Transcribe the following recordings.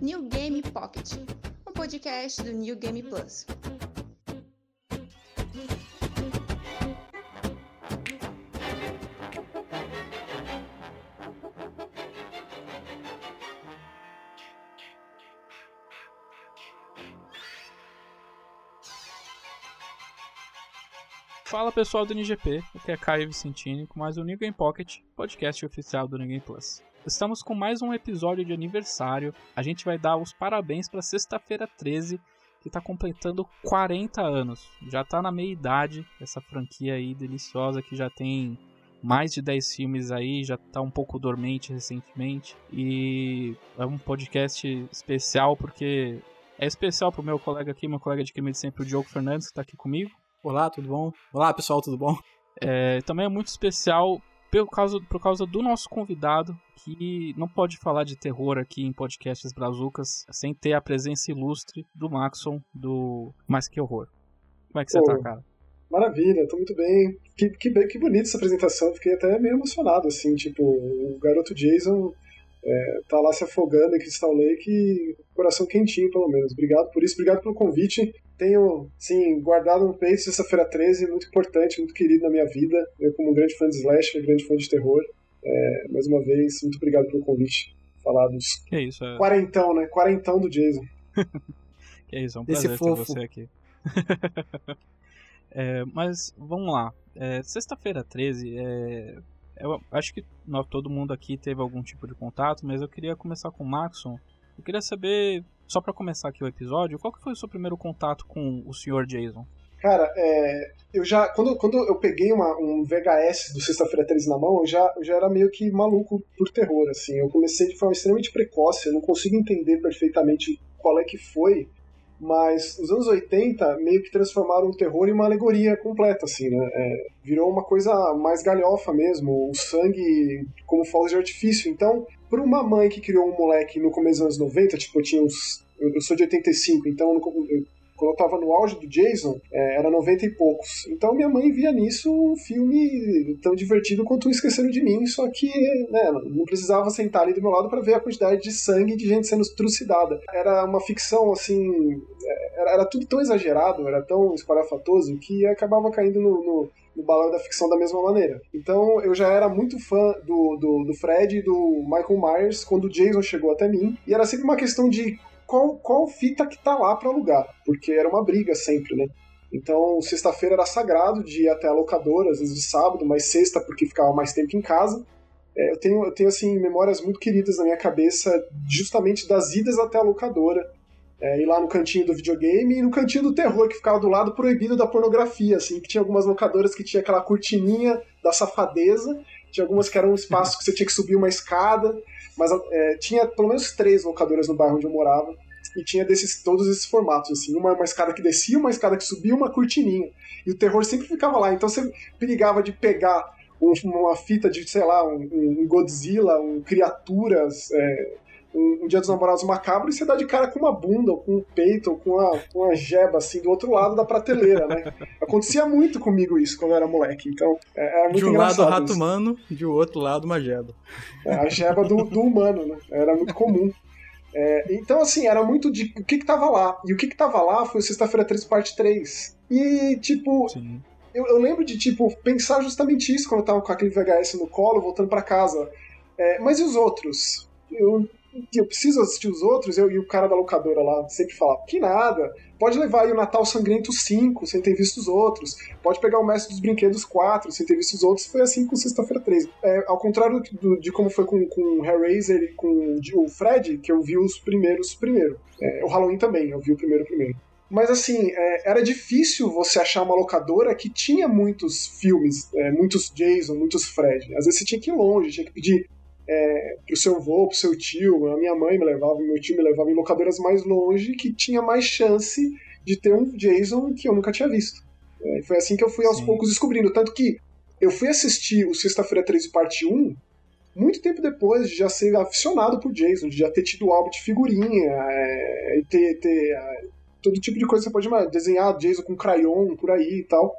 New Game Pocket, um podcast do New Game Plus. Fala pessoal do NGP, aqui é Caio Vicentini com mais um New Game Pocket, podcast oficial do New Game Plus. Estamos com mais um episódio de aniversário. A gente vai dar os parabéns para sexta-feira 13, que está completando 40 anos. Já está na meia idade essa franquia aí deliciosa que já tem mais de 10 filmes aí, já está um pouco dormente recentemente. E é um podcast especial porque é especial pro meu colega aqui, meu colega de crime de sempre, o Diogo Fernandes, que está aqui comigo. Olá, tudo bom? Olá, pessoal, tudo bom? É, também é muito especial por causa, por causa do nosso convidado, que não pode falar de terror aqui em podcasts brazucas sem ter a presença ilustre do Maxon, do Mais Que Horror. Como é que você Pô, tá, cara? Maravilha, tô muito bem. Que, que, que bonita essa apresentação, fiquei até meio emocionado, assim, tipo, o garoto Jason é, tá lá se afogando em Crystal Lake coração quentinho, pelo menos. Obrigado por isso, obrigado pelo convite. Tenho, sim, guardado no peito sexta-feira 13, muito importante, muito querido na minha vida. Eu, como um grande fã de slasher, grande fã de terror. É, mais uma vez, muito obrigado pelo convite. Falar dos Que isso, é, quarentão, né? Quarentão do Jason. que isso, é um prazer ter fofo. você aqui. É, mas vamos lá. É, Sexta-feira 13, é, eu acho que nós, todo mundo aqui teve algum tipo de contato, mas eu queria começar com o Maxon. Eu queria saber, só pra começar aqui o episódio, qual que foi o seu primeiro contato com o Sr. Jason? Cara, é, eu já. Quando, quando eu peguei uma- um VHS do Sexta-feira 13 na mão, eu já, eu já era meio que maluco por terror, assim. Eu comecei de forma extremamente precoce, eu não consigo entender perfeitamente qual é que foi, mas os anos 80 meio que transformaram o terror em uma alegoria completa, assim, né? É, virou uma coisa mais galhofa mesmo, o sangue como fogo de artifício. Então, por uma mãe que criou um moleque no começo dos anos 90, tipo, eu tinha uns. Eu sou de 85, então eu- quando eu tava no auge do Jason, é, era 90 e poucos. Então minha mãe via nisso um filme tão divertido quanto Esqueceram de Mim, só que né, não precisava sentar ali do meu lado para ver a quantidade de sangue de gente sendo trucidada. Era uma ficção assim. é, Era, era tudo tão exagerado, era tão espalhafatoso que acabava caindo no, no no balão da ficção da mesma maneira. Então eu já era muito fã do, do, do Fred e do Michael Myers quando o Jason chegou até mim. E era sempre uma questão de qual, qual fita que tá lá pra alugar. Porque era uma briga sempre, né? Então, sexta-feira era sagrado de ir até a locadora, às vezes de sábado, mas sexta porque ficava mais tempo em casa. É, eu, tenho, eu tenho, assim, memórias muito queridas na minha cabeça, justamente das idas até a locadora, é, ir lá no cantinho do videogame e no cantinho do terror, que ficava do lado proibido da pornografia, assim, que tinha algumas locadoras que tinha aquela cortininha da safadeza, tinha algumas que eram um espaço que você tinha que subir uma escada, mas é, tinha pelo menos três locadoras no bairro onde eu morava, e tinha desses, todos esses formatos, assim, uma, uma escada que descia, uma escada que subia, uma cortininha. E o terror sempre ficava lá, então você perigava de pegar um- uma fita de, sei lá, um, um Godzilla, um Criaturas, é, um, um Dia dos Namorados macabro, e você dá de cara com uma bunda, ou com um peito, ou com uma, uma jeba, assim, do outro lado da prateleira, né? Acontecia muito comigo isso quando eu era moleque, então é, era muito De um lado o rato isso. humano, de outro lado uma jeba. É, a jeba do, do humano, né? Era muito comum. É, então, assim, era muito de o que que tava lá. E o que que tava lá foi o Sexta-feira 13, parte 3. E, tipo, eu, eu lembro de, tipo, pensar justamente isso quando eu tava com aquele VHS no colo, voltando pra casa. É, mas e os outros? Eu, eu preciso assistir os outros? Eu, e o cara da locadora lá sempre falava, que nada. Pode levar aí o Natal Sangrento 5, sem ter visto os outros. Pode pegar o Mestre dos Brinquedos 4, sem ter visto os outros. Foi assim com Sexta-feira 13. É, ao contrário do- de como foi com, com Hellraiser e com o Fred, que eu vi os primeiros primeiro. É, o Halloween também, eu vi o primeiro primeiro. Mas assim, é, era difícil você achar uma locadora que tinha muitos filmes, é, muitos Jason, muitos Fred. Às vezes você tinha que ir longe, tinha que pedir é, pro seu avô, pro seu tio, a minha mãe me levava, meu tio me levava em locadoras mais longe que tinha mais chance de ter um Jason que eu nunca tinha visto. É, foi assim que eu fui aos Sim. poucos descobrindo. Tanto que eu fui assistir o Sexta-feira 13, parte 1, muito tempo depois de já ser aficionado por Jason, de já ter tido o álbum de figurinha, é, ter, ter é, todo tipo de coisa que você pode imaginar, desenhar Jason com crayon por aí e tal.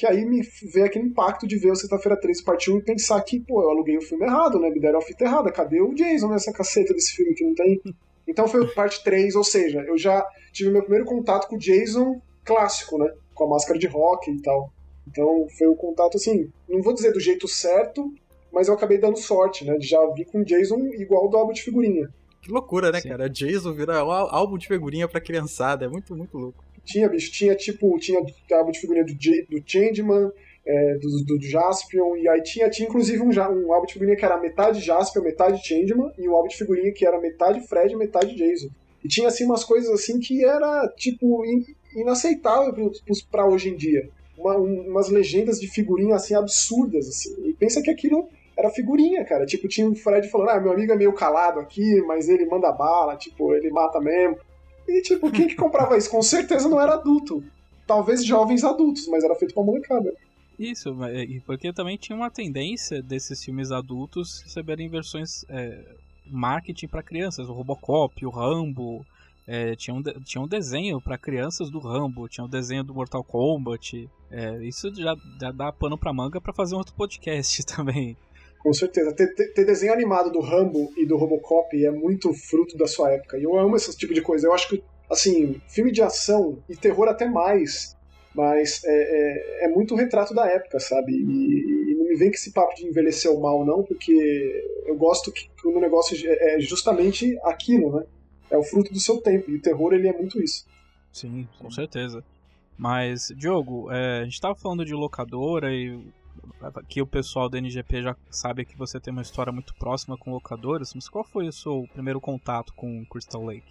Que aí me veio aquele impacto de ver o Sexta-feira 13 parte 1 e pensar que, pô, eu aluguei o filme errado, né? Me deram a fita errada. Cadê o Jason nessa caceta desse filme que não tem? Então foi parte 3, ou seja, eu já tive meu primeiro contato com o Jason clássico, né? Com a máscara de rock e tal. Então foi um contato assim, não vou dizer do jeito certo, mas eu acabei dando sorte, né? De já vi com o Jason igual do álbum de figurinha. Que loucura, né, Sim. cara? Jason vira álbum de figurinha pra criançada. É muito, muito louco. Tinha, bicho, tinha tipo, tinha álbum de figurinha do, do Changeman, é, do, do Jaspion, e aí tinha, tinha inclusive um, um álbum de figurinha que era metade Jaspion, metade Changeman, e um álbum de figurinha que era metade Fred, metade Jason. E tinha, assim, umas coisas assim que era, tipo, in- inaceitável pra hoje em dia. Uma- um- umas legendas de figurinha, assim, absurdas, assim. E pensa que aquilo era figurinha, cara. Tipo, tinha um Fred falando, ah, meu amigo é meio calado aqui, mas ele manda bala, tipo, ele mata mesmo. E, tipo, quem que comprava isso? Com certeza não era adulto. Talvez jovens adultos, mas era feito pra molecada. Isso, porque também tinha uma tendência desses filmes adultos receberem versões é, marketing para crianças, o Robocop, o Rambo, é, tinha, um tinha um desenho para crianças do Rambo, tinha um desenho do Mortal Kombat. é, isso já, já dá pano pra manga para fazer um outro podcast também. Com certeza. Ter, ter- desenho animado do Rambo e do Robocop é muito fruto da sua época. E eu amo esse tipo de coisa. Eu acho que, assim, filme de ação e terror até mais, mas é, é, é muito retrato da época, sabe? E, e não me vem com esse papo de envelhecer mal, não, porque eu gosto que, que o negócio é é justamente aquilo, né? É o fruto do seu tempo. E o terror, ele é muito isso. Sim, com certeza. Mas, Diogo, é, a gente tava falando de locadora e que o pessoal da NGP já sabe que você tem uma história muito próxima com locadoras, mas qual foi o seu primeiro contato com Crystal Lake?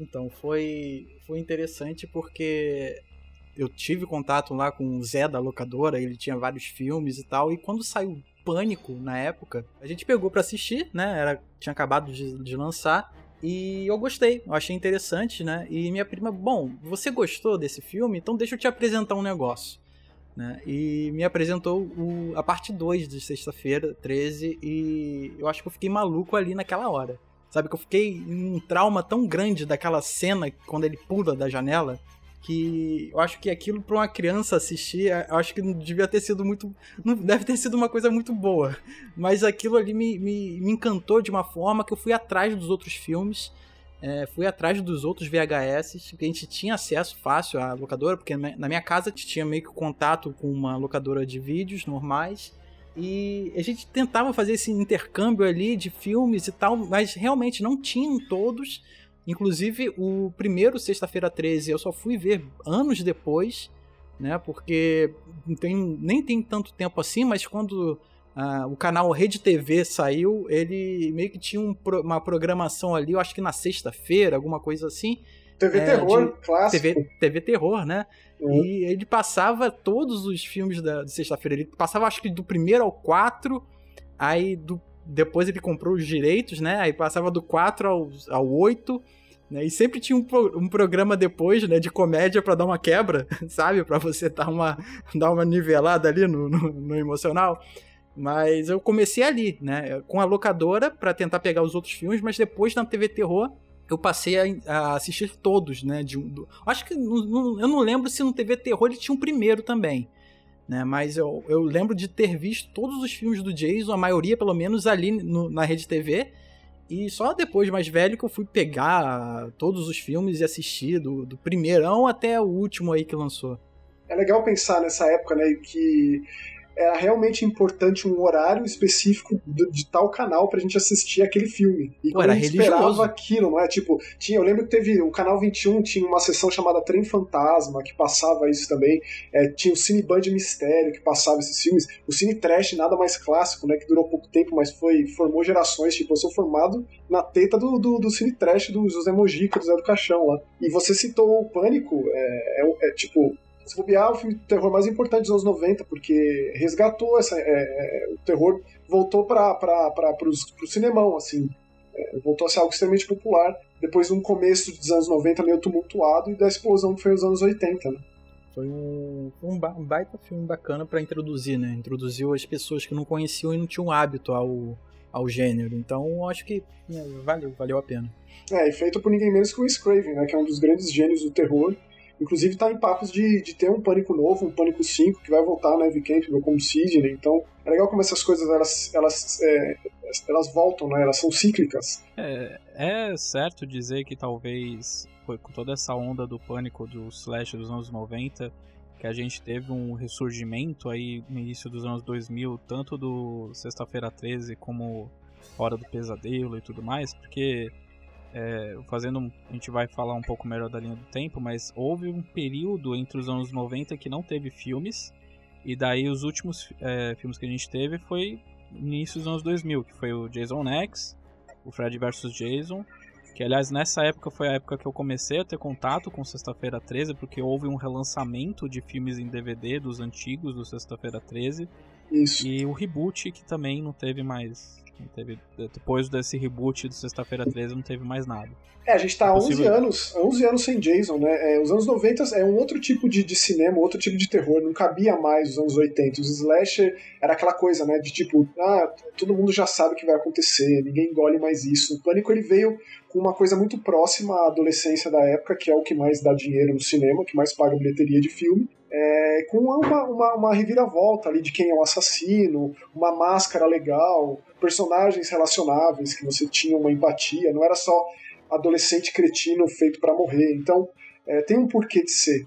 Então, foi, foi interessante porque eu tive contato lá com o Zé da locadora, ele tinha vários filmes e tal, e quando saiu Pânico na época, a gente pegou pra assistir, né? Era, tinha acabado de, de lançar. E eu gostei, eu achei interessante, né? E minha prima, bom, você gostou desse filme? Então deixa eu te apresentar um negócio. Né? E me apresentou o- a parte 2 de sexta-feira, 13, e eu acho que eu fiquei maluco ali naquela hora. Sabe, que eu fiquei em um trauma tão grande daquela cena quando ele pula da janela, que eu acho que aquilo pra uma criança assistir, eu acho que não devia ter sido muito. Não deve ter sido uma coisa muito boa. Mas aquilo ali me, me, me encantou de uma forma que eu fui atrás dos outros filmes. É, fui atrás dos outros VHS, que a gente tinha acesso fácil à locadora, porque na minha casa tinha meio que contato com uma locadora de vídeos normais. E a gente tentava fazer esse intercâmbio ali de filmes e tal, mas realmente não tinham todos. Inclusive, o primeiro Sexta-feira 13 eu só fui ver anos depois, né? Porque tem, nem tem tanto tempo assim, mas quando ah, o canal Rede TV saiu, ele meio que tinha um uma programação ali, eu acho que na sexta-feira, alguma coisa assim. TV É, Terror, de- clássico. TV, TV Terror, né? Uhum. E ele passava todos os filmes da, de sexta-feira. Ele passava, acho que do primeiro ao 4, aí do, depois ele comprou os direitos, né? Aí passava do 4 ao, ao 8. Né? E sempre tinha um, pro- um programa depois, né, de comédia pra dar uma quebra, sabe? Pra você dar uma, dar uma nivelada ali no, no, no emocional. Mas eu comecei ali, né? Com a locadora pra tentar pegar os outros filmes, mas depois na TV Terror eu passei a, a assistir todos, né? De, do- acho que eu não lembro se no TV Terror ele tinha um primeiro também. Né, mas eu, eu lembro de ter visto todos os filmes do Jason, a maioria pelo menos ali no- na Rede TV. E só depois, mais velho, que eu fui pegar todos os filmes e assistir, do, do primeirão até o último aí que lançou. É legal pensar nessa época, né, que era realmente importante um horário específico do- de tal canal pra gente assistir aquele filme. E Pô, era a gente religioso. esperava aquilo, não é? Tipo, tinha, eu lembro que teve o canal 21 tinha uma sessão chamada Trem Fantasma, que passava isso também. É, tinha o Cine Band Mistério, que passava esses filmes. O Cine Trash, nada mais clássico, né, que durou pouco tempo, mas foi formou gerações. Tipo, eu sou formado na teta do, do, do Cine Trash do José Mojica, do Zé do Caixão lá. E você citou o Pânico, é, é- é, tipo, se bobear, é o filme de terror mais importante dos anos 90, porque resgatou essa, é, é, o terror, voltou para o cinemão, assim, É, voltou a ser algo extremamente popular, depois de um começo dos anos 90 meio tumultuado e da explosão que foi os anos 80, né? Foi um, um, ba- baita filme bacana pra introduzir, né? Introduziu as pessoas que não conheciam e não tinham hábito ao, ao gênero. Então, acho que né, valeu, valeu a pena. É, e feito por ninguém menos que o Wes Craven, né, que é um dos grandes gênios do terror, Inclusive tá em papos de, de ter um Pânico novo, um Pânico 5, que vai voltar Eve Campbell como Sidney. Então é legal como essas coisas elas, elas, é, elas voltam, né? Elas são cíclicas. É, é certo dizer que talvez com toda essa onda do Pânico do Slash dos anos 90 que a gente teve um ressurgimento aí no início dos anos 2000, tanto do Sexta-feira 13 como Hora do Pesadelo e tudo mais, porque é, fazendo a gente vai falar um pouco melhor da linha do tempo, mas houve um período entre os anos 90 que não teve filmes, e daí os últimos é, filmes que a gente teve foi no início dos anos 2000, que foi o Jason X, o Fred vs Jason que aliás nessa época foi a época que eu comecei a ter contato com Sexta-feira 13, porque houve um relançamento de filmes em DVD dos antigos do Sexta-feira 13. Isso. E o reboot que também não teve mais Teve, depois desse reboot de Sexta-feira 13 não teve mais nada. É, a gente tá há 11 anos, 11 anos sem Jason, né? É, os anos 90 é um outro tipo de, de cinema, outro tipo de terror, não cabia mais os anos 80. Os slasher era aquela coisa, né, de tipo, ah, todo mundo já sabe o que vai acontecer, ninguém engole mais isso. O Pânico ele veio com uma coisa muito próxima à adolescência da época, que é o que mais dá dinheiro no cinema, que mais paga bilheteria de filme, é, com uma, uma, uma reviravolta ali de quem é o assassino, uma máscara legal, personagens relacionáveis que você tinha uma empatia, não era só adolescente cretino feito para morrer. Então, é, tem um porquê de ser.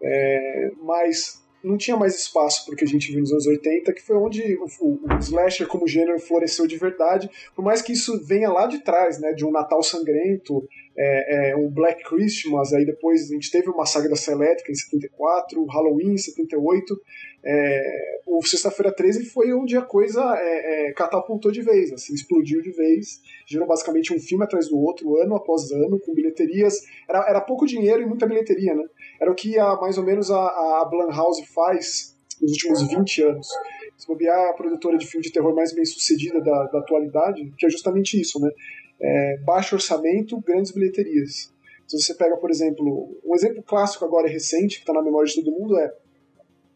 É, mas não tinha mais espaço o que a gente viu nos anos 80, que foi onde o, o, o, slasher como gênero floresceu de verdade, por mais que isso venha lá de trás, né, de um Natal sangrento, é, é, um Black Christmas, aí depois a gente teve uma saga da Elétrica em 74, Halloween em 78, é, o Sexta-feira 13 foi onde a coisa é, é, catapultou de vez, assim, explodiu de vez, gerou basicamente um filme atrás do outro, ano após ano, com bilheterias, era, era pouco dinheiro e muita bilheteria, né? Era o que a, mais ou menos a, a Blumhouse faz nos últimos 20 anos. Se bobear a produtora de filme de terror mais bem sucedida da, da atualidade, que é justamente isso, né? É, baixo orçamento, grandes bilheterias. Se você pega, por exemplo, um exemplo clássico agora recente, que está na memória de todo mundo, é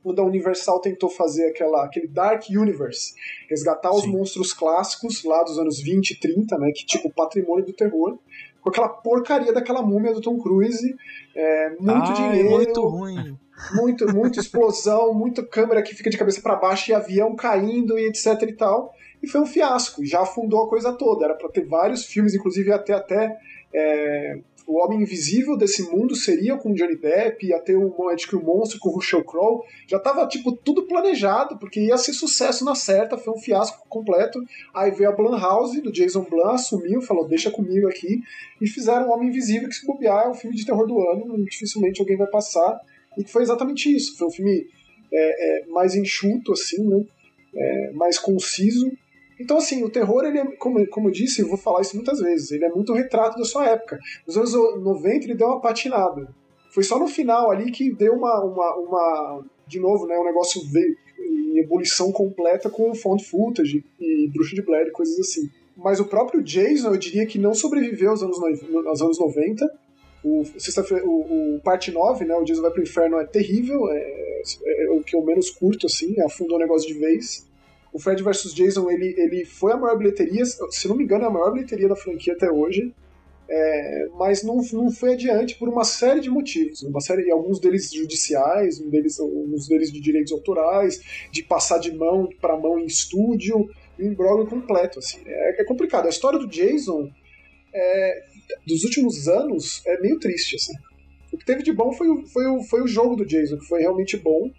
quando a Universal tentou fazer aquela, aquele Dark Universe, resgatar Sim. os monstros clássicos lá dos anos 20 e 30, né, que tipo patrimônio do terror, com aquela porcaria daquela múmia do Tom Cruise, é, muito dinheiro, muito ruim. Muito, muita explosão, muita câmera que fica de cabeça para baixo e avião caindo e etc e tal. E foi um fiasco, já afundou a coisa toda. Era para ter vários filmes, inclusive até até é, o Homem Invisível desse mundo seria com Johnny Depp, ia ter um Magic o Monstro com o Russell Crowe. Já tava, tipo, tudo planejado, porque ia ser sucesso na certa, foi um fiasco completo. Aí veio a Blumhouse, do Jason Blum, assumiu, falou, deixa comigo aqui, e fizeram o Homem Invisível, que se bobear é o filme de terror do ano, dificilmente alguém vai passar. E foi exatamente isso, foi um filme é, é, mais enxuto, assim, né? É, mais conciso, então, assim, o terror, ele é, como, como eu disse, eu vou falar isso muitas vezes, ele é muito retrato da sua época. Nos anos 90 ele deu uma patinada. Foi só no final ali que deu uma. uma, uma de novo, né? O negócio veio em ebulição completa com found footage e bruxa de Blair e coisas assim. Mas o próprio Jason, eu diria que não sobreviveu aos anos, aos anos 90. O, o, o parte 9, né? O Jason vai pro inferno é terrível, é, é, é o que eu menos curto, assim, afundou o negócio de vez o Fred vs Jason ele, ele foi a maior bilheteria, se não me engano, é a maior bilheteria da franquia até hoje. É, mas não, não foi adiante por uma série de motivos, uma série, alguns deles judiciais, um deles, alguns deles de direitos autorais, de passar de mão para mão em estúdio, um imbróglio completo. Assim. É, é, complicado. A história do Jason é, dos últimos anos é meio triste. Assim. O que teve de bom foi, foi, o, foi o jogo do Jason, que foi realmente bom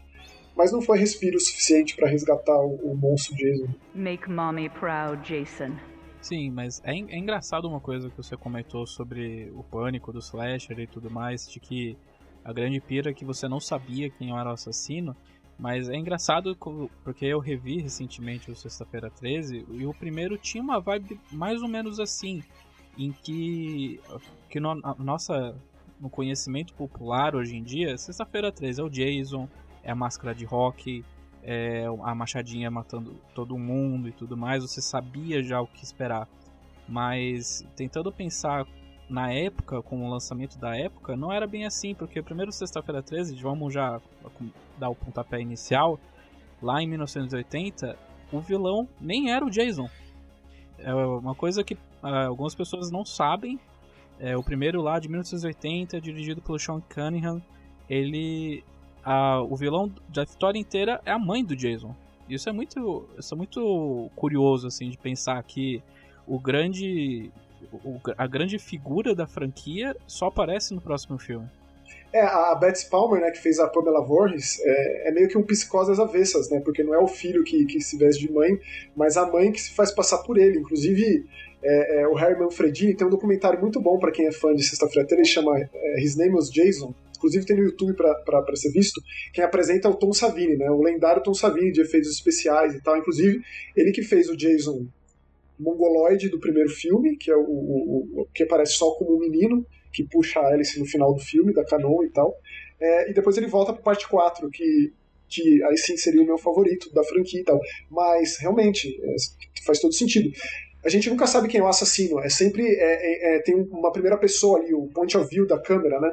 mas não foi respiro suficiente para resgatar o, o, monstro Jason. Make mommy proud, Jason. Sim, mas é, é, engraçado uma coisa que você comentou sobre o pânico do slasher e tudo mais, de que a grande pira é que você não sabia quem era o assassino, mas é engraçado porque eu revi recentemente o Sexta-feira 13 e o primeiro tinha uma vibe mais ou menos assim, em que, que no, nossa, no conhecimento popular hoje em dia, Sexta-feira 13 é o Jason, é a máscara de rock, é a machadinha matando todo mundo e tudo mais, você sabia já o que esperar. Mas tentando pensar na época, com o lançamento da época, não era bem assim, porque primeiro sexta-feira 13, vamos já dar o pontapé inicial, lá em 1980, o vilão nem era o Jason. É uma coisa que uh, algumas pessoas não sabem. É o primeiro lá de 1980, dirigido pelo Sean Cunningham, ele. A, o vilão da história inteira é a mãe do Jason. Isso é muito. Isso é muito curioso, assim, de pensar que o grande. O, a grande figura da franquia só aparece no próximo filme. É, a Betsy Palmer, né, que fez a Pamela Voorhees, é, é, meio que um psicose às avessas, né, porque não é o filho que, que se veste de mãe, mas a mãe que se faz passar por ele. Inclusive, é, é, o Harry Manfredini tem um documentário muito bom para quem é fã de Sexta-feira ele chama é, His Name was Jason, inclusive tem no YouTube para ser visto, quem apresenta é o Tom Savini, né, o lendário Tom Savini de efeitos especiais e tal, inclusive ele que fez o Jason mongoloide do primeiro filme, que é o, o, o que aparece só como um menino, que puxa a Alice no final do filme, da Canon e tal. É, e depois ele volta para parte 4, que, que aí sim seria o meu favorito da franquia e tal. Mas, realmente, é, faz todo sentido. A gente nunca sabe quem é o assassino, é sempre. É, é, é tem uma primeira pessoa ali, o point of view da câmera, né?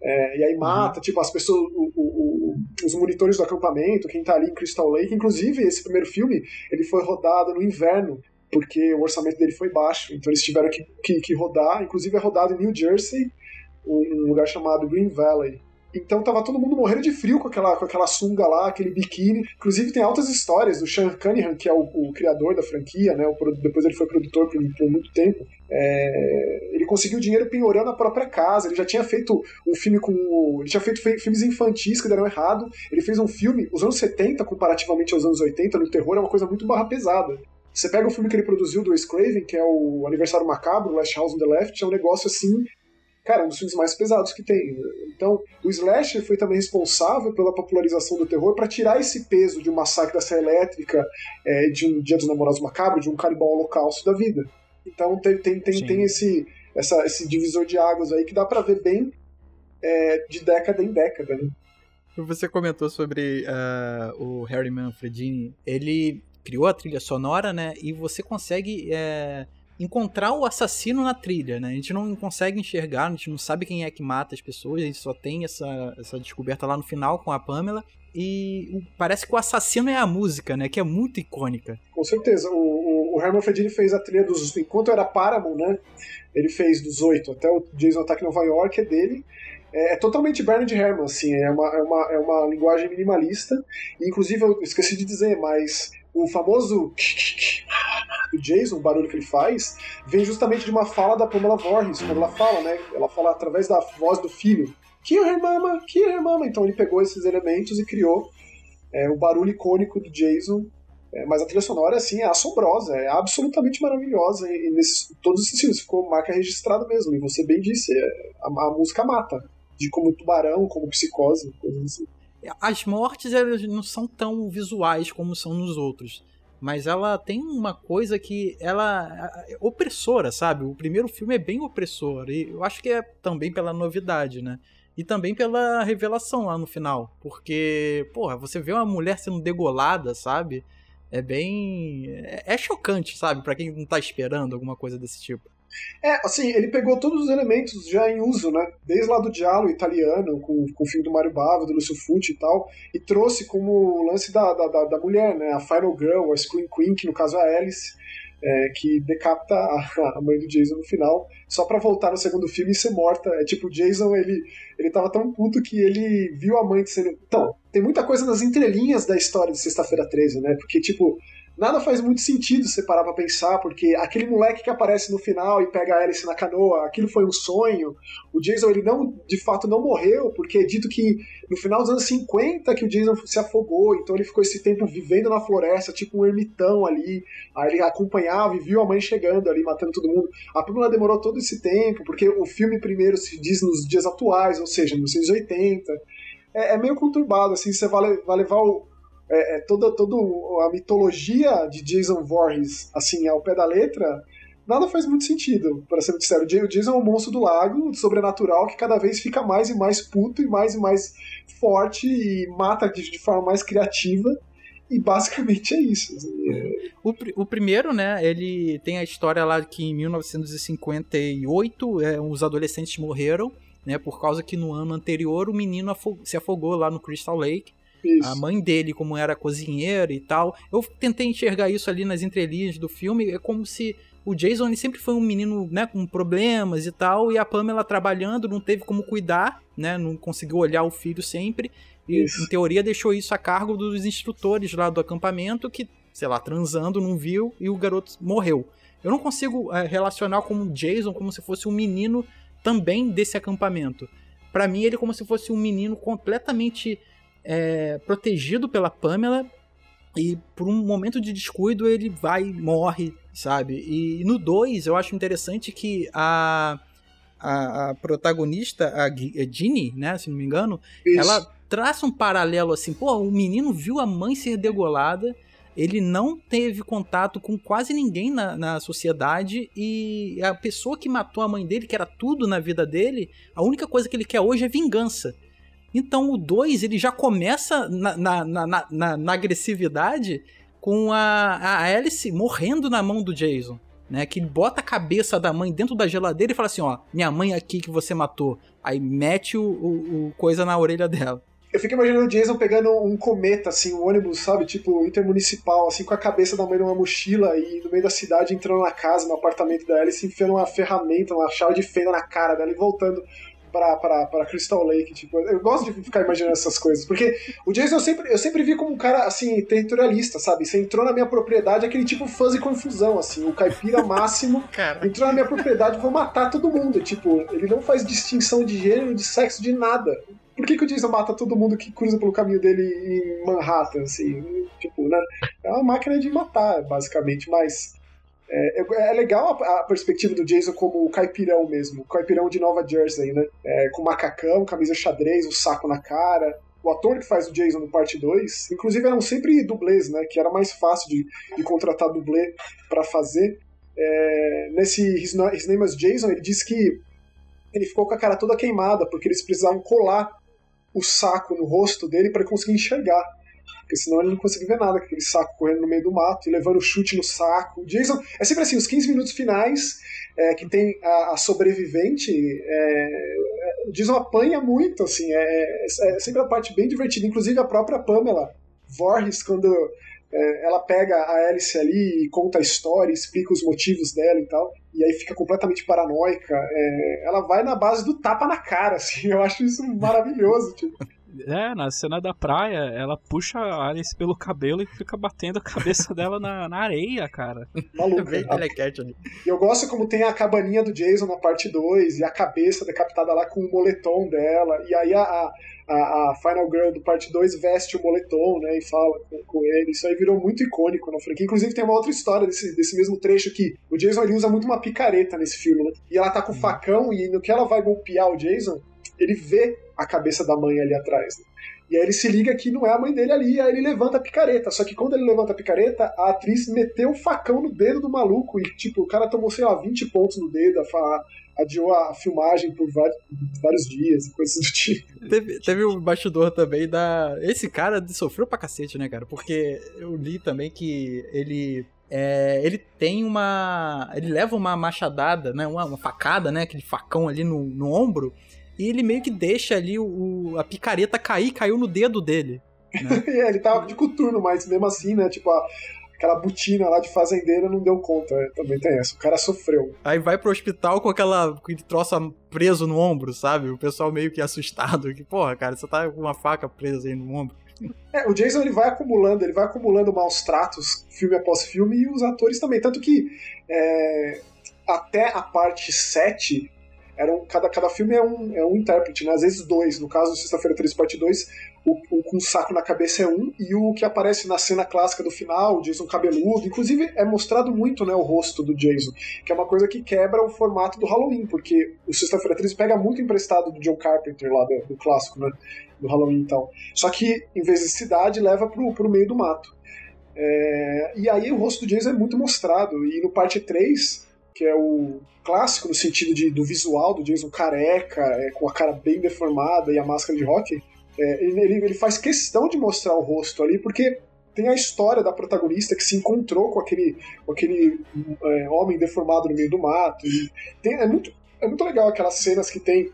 É, e aí mata, uhum. tipo, as pessoas, o, o, o, os monitores do acampamento, quem tá ali em Crystal Lake. Inclusive, esse primeiro filme, ele foi rodado no inverno, porque o orçamento dele foi baixo, então eles tiveram que, que, que rodar, inclusive é rodado em New Jersey, um lugar chamado Green Valley. Então tava todo mundo morrendo de frio com aquela, com aquela sunga lá, aquele biquíni. Inclusive tem altas histórias do Sean Cunningham, que é o, o criador da franquia, né? O, depois ele foi produtor por, por muito tempo. É, ele conseguiu dinheiro penhorando a própria casa. Ele já tinha feito um filme com. Ele tinha feito filmes infantis que deram errado. Ele fez um filme, os anos 70, comparativamente aos anos 80, no terror, é uma coisa muito barra pesada. Você pega o filme que ele produziu do Wes Craven, que é o Aniversário Macabro, Last House on the Left, é um negócio assim, cara, um dos filmes mais pesados que tem. Então, o Slasher foi também responsável pela popularização do terror para tirar esse peso de um massacre da Serra Elétrica, é, de um Dia dos Namorados Macabro, de um canibal holocausto da vida. Então tem, tem, tem, tem esse, essa, esse divisor de águas aí que dá para ver bem é, de década em década, né? Você comentou sobre uh, o Harry Manfredini. Ele criou a trilha sonora, né? E você consegue é, encontrar o assassino na trilha, né? A gente não consegue enxergar, a gente não sabe quem é que mata as pessoas, a gente só tem essa, essa descoberta lá no final com a Pamela. E parece que o assassino é a música, né? Que é muito icônica. Com certeza. O, o, o Herman Fredini fez a trilha dos. Enquanto era Paramount, né? Ele fez dos oito até o Jason Attack Nova York, é dele. É, é, totalmente Bernard Herrmann, assim, é uma, é, uma, é uma linguagem minimalista. E, inclusive, eu esqueci de dizer, mas o famoso do Jason, o barulho que ele faz, vem justamente de uma fala da Pamela Voorhees, quando ela fala, né? Ela fala através da voz do filho. Kill her mama, kill her mama. Então ele pegou esses elementos e criou é, o barulho icônico do Jason. É, mas a trilha sonora, assim, é assombrosa, é absolutamente maravilhosa em, nesses, todos os estilos. Ficou marca registrada mesmo. E você bem disse, é, a, a música mata. De como tubarão, como psicose, coisas assim. As mortes elas não são tão visuais como são nos outros. Mas ela tem uma coisa que ela é opressora, sabe? O primeiro filme é bem opressor. E eu acho que é também pela novidade, né? E também pela revelação lá no final. Porque, porra, você vê uma mulher sendo degolada, sabe? É bem. É, é chocante, sabe? para quem não tá esperando alguma coisa desse tipo. É, assim, ele pegou todos os elementos já em uso, né? Desde lá do diálogo italiano, com, com o filme do Mario Bava, do Lúcio Fucci e tal, e trouxe como o lance da, da, da, mulher, né? A Final Girl, a Scream Queen, que no caso é a Alice, é, que decapita a, a, mãe do Jason no final, só para voltar no segundo filme e ser morta. É tipo, o Jason, ele, ele tava tão puto que ele viu a mãe sendo. Então, tem muita coisa nas entrelinhas da história de Sexta-feira 13, né? Porque, tipo, nada faz muito sentido você parar pra pensar, porque aquele moleque que aparece no final e pega a Alice na canoa, aquilo foi um sonho. O Jason, ele não, de fato, não morreu, porque é dito que no final dos anos 50 que o Jason se afogou, então ele ficou esse tempo vivendo na floresta, tipo um ermitão ali. Aí ele acompanhava e viu a mãe chegando ali, matando todo mundo. A Pamela demorou todo esse tempo, porque o filme primeiro se diz nos dias atuais, ou seja, 1980. É, é meio conturbado, assim, você vai, vai levar o, é, é, toda, toda a mitologia de Jason Voorhees, assim, ao pé da letra, nada faz muito sentido, para ser muito sério. O Jason é um monstro do lago, sobrenatural, que cada vez fica mais e mais puto e mais e mais forte e mata de, de forma mais criativa. E basicamente é isso. Assim, é... O, o primeiro, né, ele tem a história lá que em 1958 é, os adolescentes morreram, né, por causa que no ano anterior o menino se afogou lá no Crystal Lake. Isso. A mãe dele, como era cozinheira e tal. Eu tentei enxergar isso ali nas entrelinhas do filme. É como se o Jason sempre foi um menino, né, com problemas e tal, e a Pamela trabalhando, não teve como cuidar, né, não conseguiu olhar o filho sempre, e Isso. em teoria deixou isso a cargo dos instrutores lá do acampamento que, sei lá, transando, não viu e o garoto morreu. Eu não consigo eh, relacionar como o Jason como se fosse um menino também desse acampamento. Pra mim ele é como se fosse um menino completamente eh, protegido pela Pamela e por um momento de descuido ele vai e morre, sabe? E no 2 eu acho interessante que a, a, a protagonista, a a Ginny, né, se não me engano, Isso. ela traça um paralelo assim, pô, o menino viu a mãe ser degolada, ele não teve contato com quase ninguém na, na sociedade e a pessoa que matou a mãe dele, que era tudo na vida dele, a única coisa que ele quer hoje é vingança. Então o 2 ele já começa na, na, na, na- agressividade com a, a Alice morrendo na mão do Jason. Né, que bota a cabeça da mãe dentro da geladeira e fala assim: Ó, minha mãe aqui que você matou. Aí mete o, o- o coisa na orelha dela. Eu fico imaginando o Jason pegando um cometa, assim, um ônibus, sabe, tipo, intermunicipal, assim, com a cabeça da mãe numa mochila e no meio da cidade entrando na casa, no apartamento da Alice, enfiando uma ferramenta, uma chave de fenda na cara dela e voltando pra, pra, pra Crystal Lake, tipo, eu gosto de ficar imaginando essas coisas, porque o Jason eu sempre, eu sempre vi como um cara, assim, territorialista, sabe, você entrou na minha propriedade, aquele tipo fãs e confusão, assim, o caipira máximo, Cara. entrou na minha propriedade, vou matar todo mundo. Tipo, ele não faz distinção de gênero, de sexo, de nada. Por que, que o Jason mata todo mundo que cruza pelo caminho dele em Manhattan, assim? Tipo, né? É uma máquina de matar, basicamente, mas. É, é- é legal a, a perspectiva do Jason como o caipirão mesmo, o caipirão de Nova Jersey, né? É, com macacão, camisa xadrez, o saco na cara. O ator que faz o Jason no parte 2, inclusive eram sempre dublês, né? Que era mais fácil de, de contratar dublê pra fazer. É, nesse His, His Name is Jason, ele disse que ele ficou com a cara toda queimada, porque eles precisavam colar o saco no rosto dele para conseguir enxergar. Porque senão ele não conseguia ver nada, aquele saco correndo no meio do mato e levando chute no saco. O Jason, é sempre assim, os 15 minutos finais, é, que tem a, a sobrevivente, é, o Jason apanha muito, assim, é, é sempre a parte bem divertida. Inclusive a própria Pamela Voorhees, quando é, ela pega a Alice ali e conta a história, explica os motivos dela e tal, e aí fica completamente paranoica. é, ela vai na base do tapa na cara, assim, eu acho isso maravilhoso. Tipo, É, na cena da praia, ela puxa a Alice pelo cabelo e fica batendo a cabeça dela na, na areia, cara. maluca. Bem telecat ali. E eu gosto como tem a cabaninha do Jason na parte 2 e a cabeça decapitada lá com o moletom dela. E aí a, a, a- Final Girl do parte 2 veste o moletom, né? E fala com, com ele. Isso aí virou muito icônico na franquia. Inclusive tem uma outra história desse, desse mesmo trecho que o Jason ele usa muito uma picareta nesse filme, né? E ela tá com o facão e no que ela vai golpear o Jason, ele vê a cabeça da mãe ali atrás. né? E aí ele se liga que não é a mãe dele ali, aí ele levanta a picareta. Só que quando ele levanta a picareta, a atriz meteu o facão no dedo do maluco e, tipo, o cara tomou, sei lá, 20 pontos no dedo, a adiou a filmagem por vários, vários dias e coisas do tipo. Teve, teve o bastidor também da. Esse cara sofreu pra cacete, né, cara? Porque eu li também que ele. é, ele tem uma. Ele leva uma machadada, né? Uma, uma facada, né? Aquele facão ali no, no ombro. E ele meio que deixa ali o, o- a picareta cair, caiu no dedo dele. E ele tava de coturno, mas mesmo assim, né, tipo, a- aquela botina lá de fazendeiro não deu conta. né? Também tem essa. O cara sofreu. Aí vai pro hospital com aquela. com aquele troço preso no ombro, sabe? O pessoal meio que assustado. Que, porra, cara, você tá com uma faca presa aí no ombro. É, o Jason ele vai acumulando, ele vai acumulando maus tratos filme após filme e os atores também. Tanto que é, até a parte 7, eram, cada, cada filme é um, é um intérprete, né? às vezes dois. No caso Sexta-feira 3, parte 2, o, o com o saco na cabeça é um, e o que aparece na cena clássica do final, o Jason cabeludo. Inclusive, é mostrado muito né, o rosto do Jason, que é uma coisa que quebra o formato do Halloween, porque o Sexta-feira 13 pega muito emprestado do John Carpenter lá do, do clássico, né? Do Halloween então. Só que, em vez de cidade, leva pro, pro meio do mato. É, e aí o rosto do Jason é muito mostrado. E no parte 3, que é o clássico no sentido de, do visual do Jason careca, é, com a cara bem deformada e a máscara de rock, é, ele, ele faz questão de mostrar o rosto ali, porque tem a história da protagonista que se encontrou com aquele, com aquele é, homem deformado no meio do mato. Tem- é, muito, é muito legal aquelas cenas que tem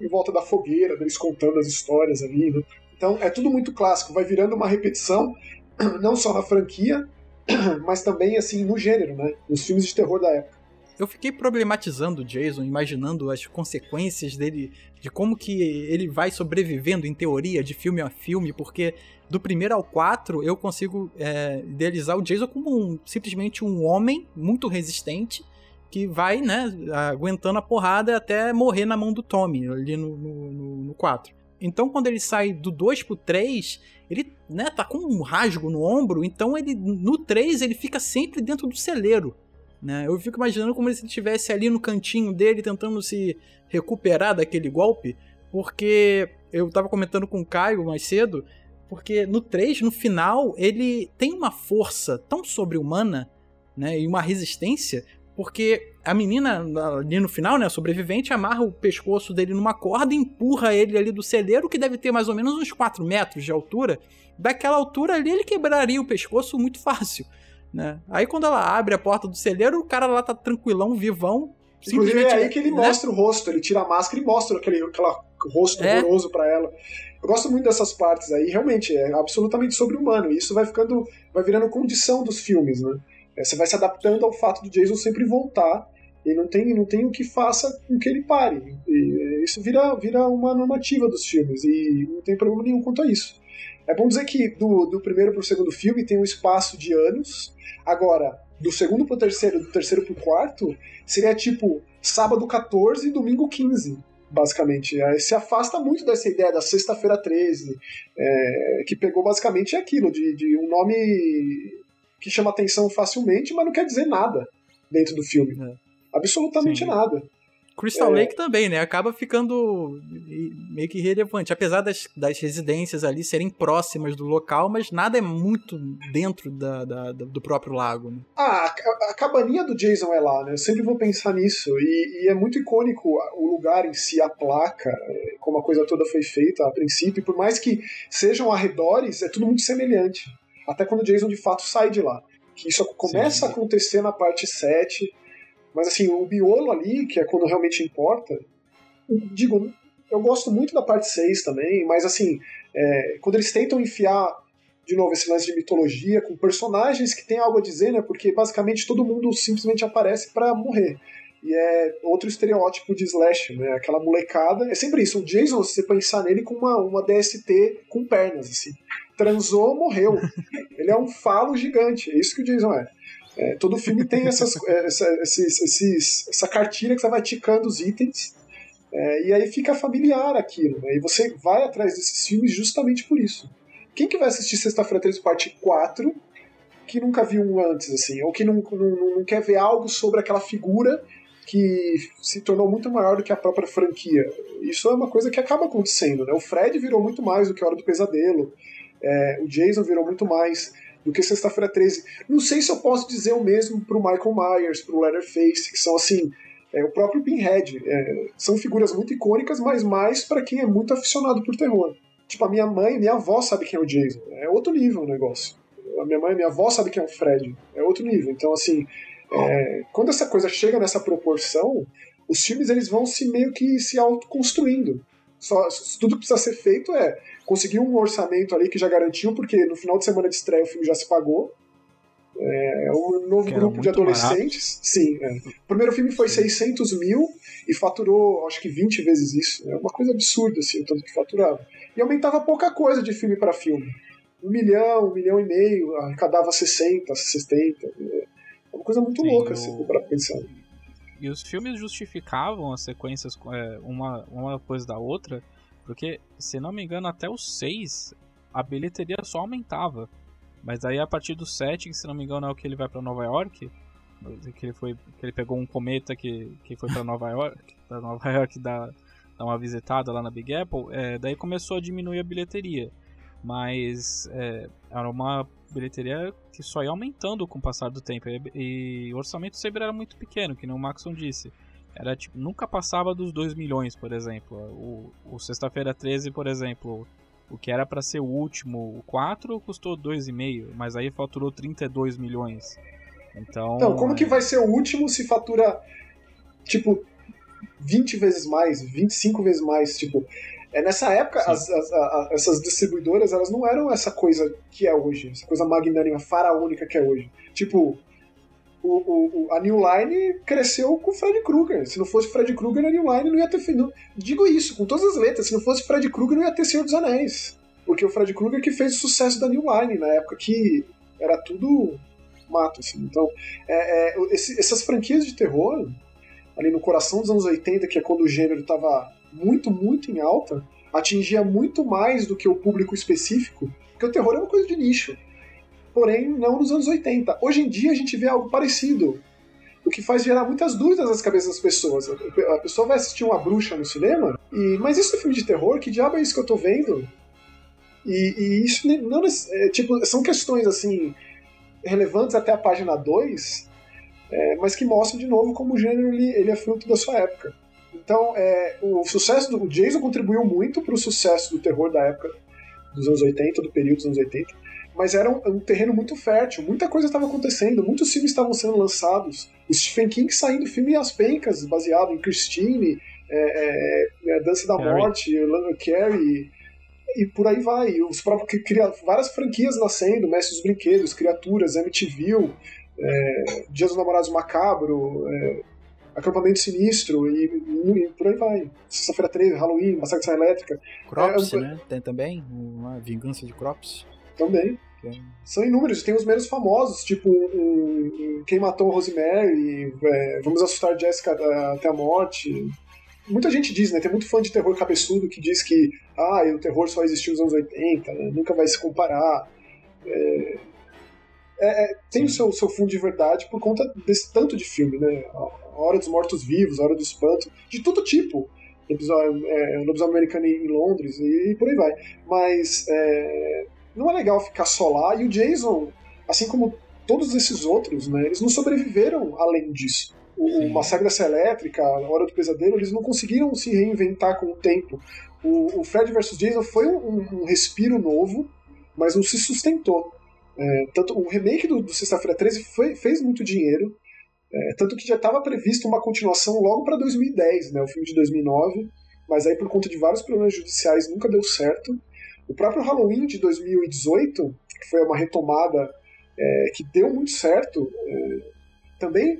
em volta da fogueira, deles contando as histórias ali. né? Então é tudo muito clássico, vai virando uma repetição, não só na franquia, mas também, assim, no gênero, né? Nos filmes de terror da época. Eu fiquei problematizando o Jason, imaginando as consequências dele, de como que ele vai sobrevivendo em teoria, de filme a filme, porque do primeiro ao quatro eu consigo é, idealizar o Jason como um, simplesmente um homem muito resistente que vai, né, aguentando a porrada até morrer na mão do Tommy, ali no, no, no 4. Então, quando ele sai do 2 pro 3, ele, né, tá com um rasgo no ombro, então ele no 3 ele fica sempre dentro do celeiro. Né? Eu fico imaginando como se ele estivesse ali no cantinho dele tentando se recuperar daquele golpe, porque eu tava comentando com o Caio mais cedo, porque no 3, no final, ele tem uma força tão sobre-humana, né, e uma resistência, porque a menina ali no final, né, sobrevivente, amarra o pescoço dele numa corda e empurra ele ali do celeiro, que deve ter mais ou menos uns 4 metros de altura. Daquela altura ali, ele quebraria o pescoço muito fácil né? Aí quando ela abre a porta do celeiro, o cara lá tá tranquilão, vivão. Inclusive é aí que ele né? mostra o rosto, ele tira a máscara e mostra aquele aquela rosto é. horroroso para ela. Eu gosto muito dessas partes aí, realmente é absolutamente sobre-humano. E isso vai ficando, vai virando condição dos filmes, né? É, você vai se adaptando ao fato do Jason sempre voltar e não tem, não tem o que faça com que ele pare. E isso vira, vira uma normativa dos filmes e não tem problema nenhum quanto a isso. É bom dizer que do, do primeiro pro segundo filme tem um espaço de anos Agora, do segundo pro terceiro, do terceiro pro quarto, seria tipo sábado 14 e domingo 15, basicamente. Aí se afasta muito dessa ideia da sexta-feira 13, é, que pegou basicamente aquilo, de, de um nome que chama atenção facilmente, mas não quer dizer nada dentro do filme. É. Absolutamente Sim. nada. Crystal é. Lake também, né? Acaba ficando meio que irrelevante. Apesar das, das residências ali serem próximas do local, mas nada é muito dentro da, da, do próprio lago. Né? Ah, a, a, cabaninha do Jason é lá, né? Eu sempre vou pensar nisso. E, e, é muito icônico o lugar em si, a placa, é, como a coisa toda foi feita a princípio. Por mais que sejam arredores, é tudo muito semelhante. Até quando o Jason de fato sai de lá. Que isso começa Sim. a acontecer na parte 7 mas assim, o biolo ali, que é quando realmente importa, digo, eu gosto muito da parte 6 também, mas assim, é, quando eles tentam enfiar de novo esse lance de mitologia com personagens que têm algo a dizer, né? Porque basicamente todo mundo simplesmente aparece para morrer. E é outro estereótipo de slash, né? Aquela molecada. É sempre isso. O Jason, se você pensar nele com uma, uma DST com pernas, assim. Transou, morreu. Ele é um falo gigante. É isso que o Jason é. É, todo filme tem essas, é, essa, esses, esses, essa cartilha que você vai ticando os itens, é, e aí fica familiar aquilo, né? E você vai atrás desses filmes justamente por isso. Quem que vai assistir Sexta-feira 13 parte 4 que nunca viu um antes, assim, ou que não, não, não quer ver algo sobre aquela figura que se tornou muito maior do que a própria franquia. Isso é uma coisa que acaba acontecendo, né? O Fred virou muito mais do que a Hora do Pesadelo, é, o Jason virou muito mais do que Sexta-feira 13. Não sei se eu posso dizer o mesmo pro Michael Myers, pro Leatherface, que são assim. É, o próprio Pinhead. É, são figuras muito icônicas, mas mais para quem é muito aficionado por terror. Tipo, a minha mãe e minha avó sabe quem é o Jason. É outro nível o negócio. A minha mãe e minha avó sabe quem é o Fred. É outro nível. Então, assim, é, quando essa coisa chega nessa proporção, os filmes eles vão se meio que se autoconstruindo. Só, tudo que precisa ser feito é conseguiu um orçamento ali que já garantiu, porque no final de semana de estreia o filme já se pagou. É, é um novo que grupo de adolescentes. Barato. Sim. É. O primeiro filme foi Sim. 600 mil e faturou, acho que 20 vezes isso. É uma coisa absurda, assim, o tanto que faturava. E aumentava pouca coisa de filme para filme. Um milhão, um milhão e meio, arrecadava 60, 70. É uma coisa muito Sim, louca, o... assim, para pensar. E os filmes justificavam as sequências é, uma, uma coisa da outra porque, se não me engano, até o 6 a bilheteria só aumentava. Mas aí a partir do 7, que se não me engano é o que ele vai para Nova York, que ele foi que ele pegou um cometa que, que foi para Nova York, para Nova York dar, dar uma visitada lá na Big Apple, é, daí começou a diminuir a bilheteria. Mas é, era uma bilheteria que só ia aumentando com o passar do tempo. E, e o orçamento sempre era muito pequeno, que nem o Maxon disse era tipo, nunca passava dos 2 milhões, por exemplo. O, o Sexta-feira 13, por exemplo, o que era para ser o último, o 4 custou 2,5, mas aí faturou 32 milhões. Então, então como é... que vai ser o último se fatura tipo 20 vezes mais, 25 vezes mais, tipo, É, nessa época, as, as, a, essas distribuidoras elas não eram essa coisa que é hoje, essa coisa magnânima, faraônica que é hoje. Tipo, o, o, a New Line cresceu com o Fred Krueger. Se não fosse Fred Krueger, a New Line não ia ter. Não, digo isso, com todas as letras, se não fosse Fred Krueger, não ia ter Senhor dos Anéis. Porque o Fred Krueger que fez o sucesso da New Line, na época que era tudo mato, assim. Então, é, é, esse, essas franquias de terror, ali no coração dos anos 80, que é quando o gênero estava muito, muito em alta, atingia muito mais do que o público específico, porque o terror é uma coisa de nicho porém não nos anos 80. Hoje em dia a gente vê algo parecido, o que faz gerar muitas dúvidas nas cabeças das pessoas. A pessoa vai assistir uma bruxa no cinema, e mas isso é filme de terror? Que diabo é isso que eu tô vendo? E, e isso não é, tipo, são questões assim relevantes até a página 2, é, mas que mostram de novo como o gênero ele, ele é fruto da sua época. Então, é, o sucesso do o Jason contribuiu muito para o sucesso do terror da época dos anos 80, do período dos anos 80 mas era um, um terreno muito fértil, muita coisa estava acontecendo, muitos filmes estavam sendo lançados. O Stephen King saindo filme As Pencas, baseado em Christine, é, é, é Dança da Carrie. Morte, Lana Carey, e por aí vai. Os próprios cria, várias franquias nascendo, Mestre dos Brinquedos, Criaturas, MTV, é, Dias dos Namorados Macabro, é, Acampamento Sinistro e, e, por aí vai. Sexta-feira 13, Halloween, Massacre de Elétrica. Crops, é, né? Tem também uma Vingança de Crops. Também. São inúmeros, tem os menos famosos, tipo um, um Quem Matou Rosemary, é, Vamos Assustar Jessica até a Morte. Muita gente diz, né? Tem muito fã de terror cabeçudo que diz que ah, o terror só existiu nos anos 80, né, nunca vai se comparar. É, é, é tem o seu, seu fundo de verdade por conta desse tanto de filme, né? Hora dos Mortos Vivos, A Hora do Espanto, de todo tipo. Episódio, é, Lobisomem Americano em Londres e, e por aí vai. Mas é, não é legal ficar só lá. E o Jason, assim como todos esses outros, né, eles não sobreviveram além disso. O, o Massacre da Elétrica, a Hora do Pesadelo, eles não conseguiram se reinventar com o tempo. O, o Fred vs. Jason foi um, um, respiro novo, mas não se sustentou. É, tanto o remake do, do Sexta-feira 13 foi, fez muito dinheiro, é, tanto que já estava previsto uma continuação logo para 2010, né, o filme de 2009, mas aí por conta de vários problemas judiciais nunca deu certo. O próprio Halloween de 2018, que foi uma retomada é, que deu muito certo, é, também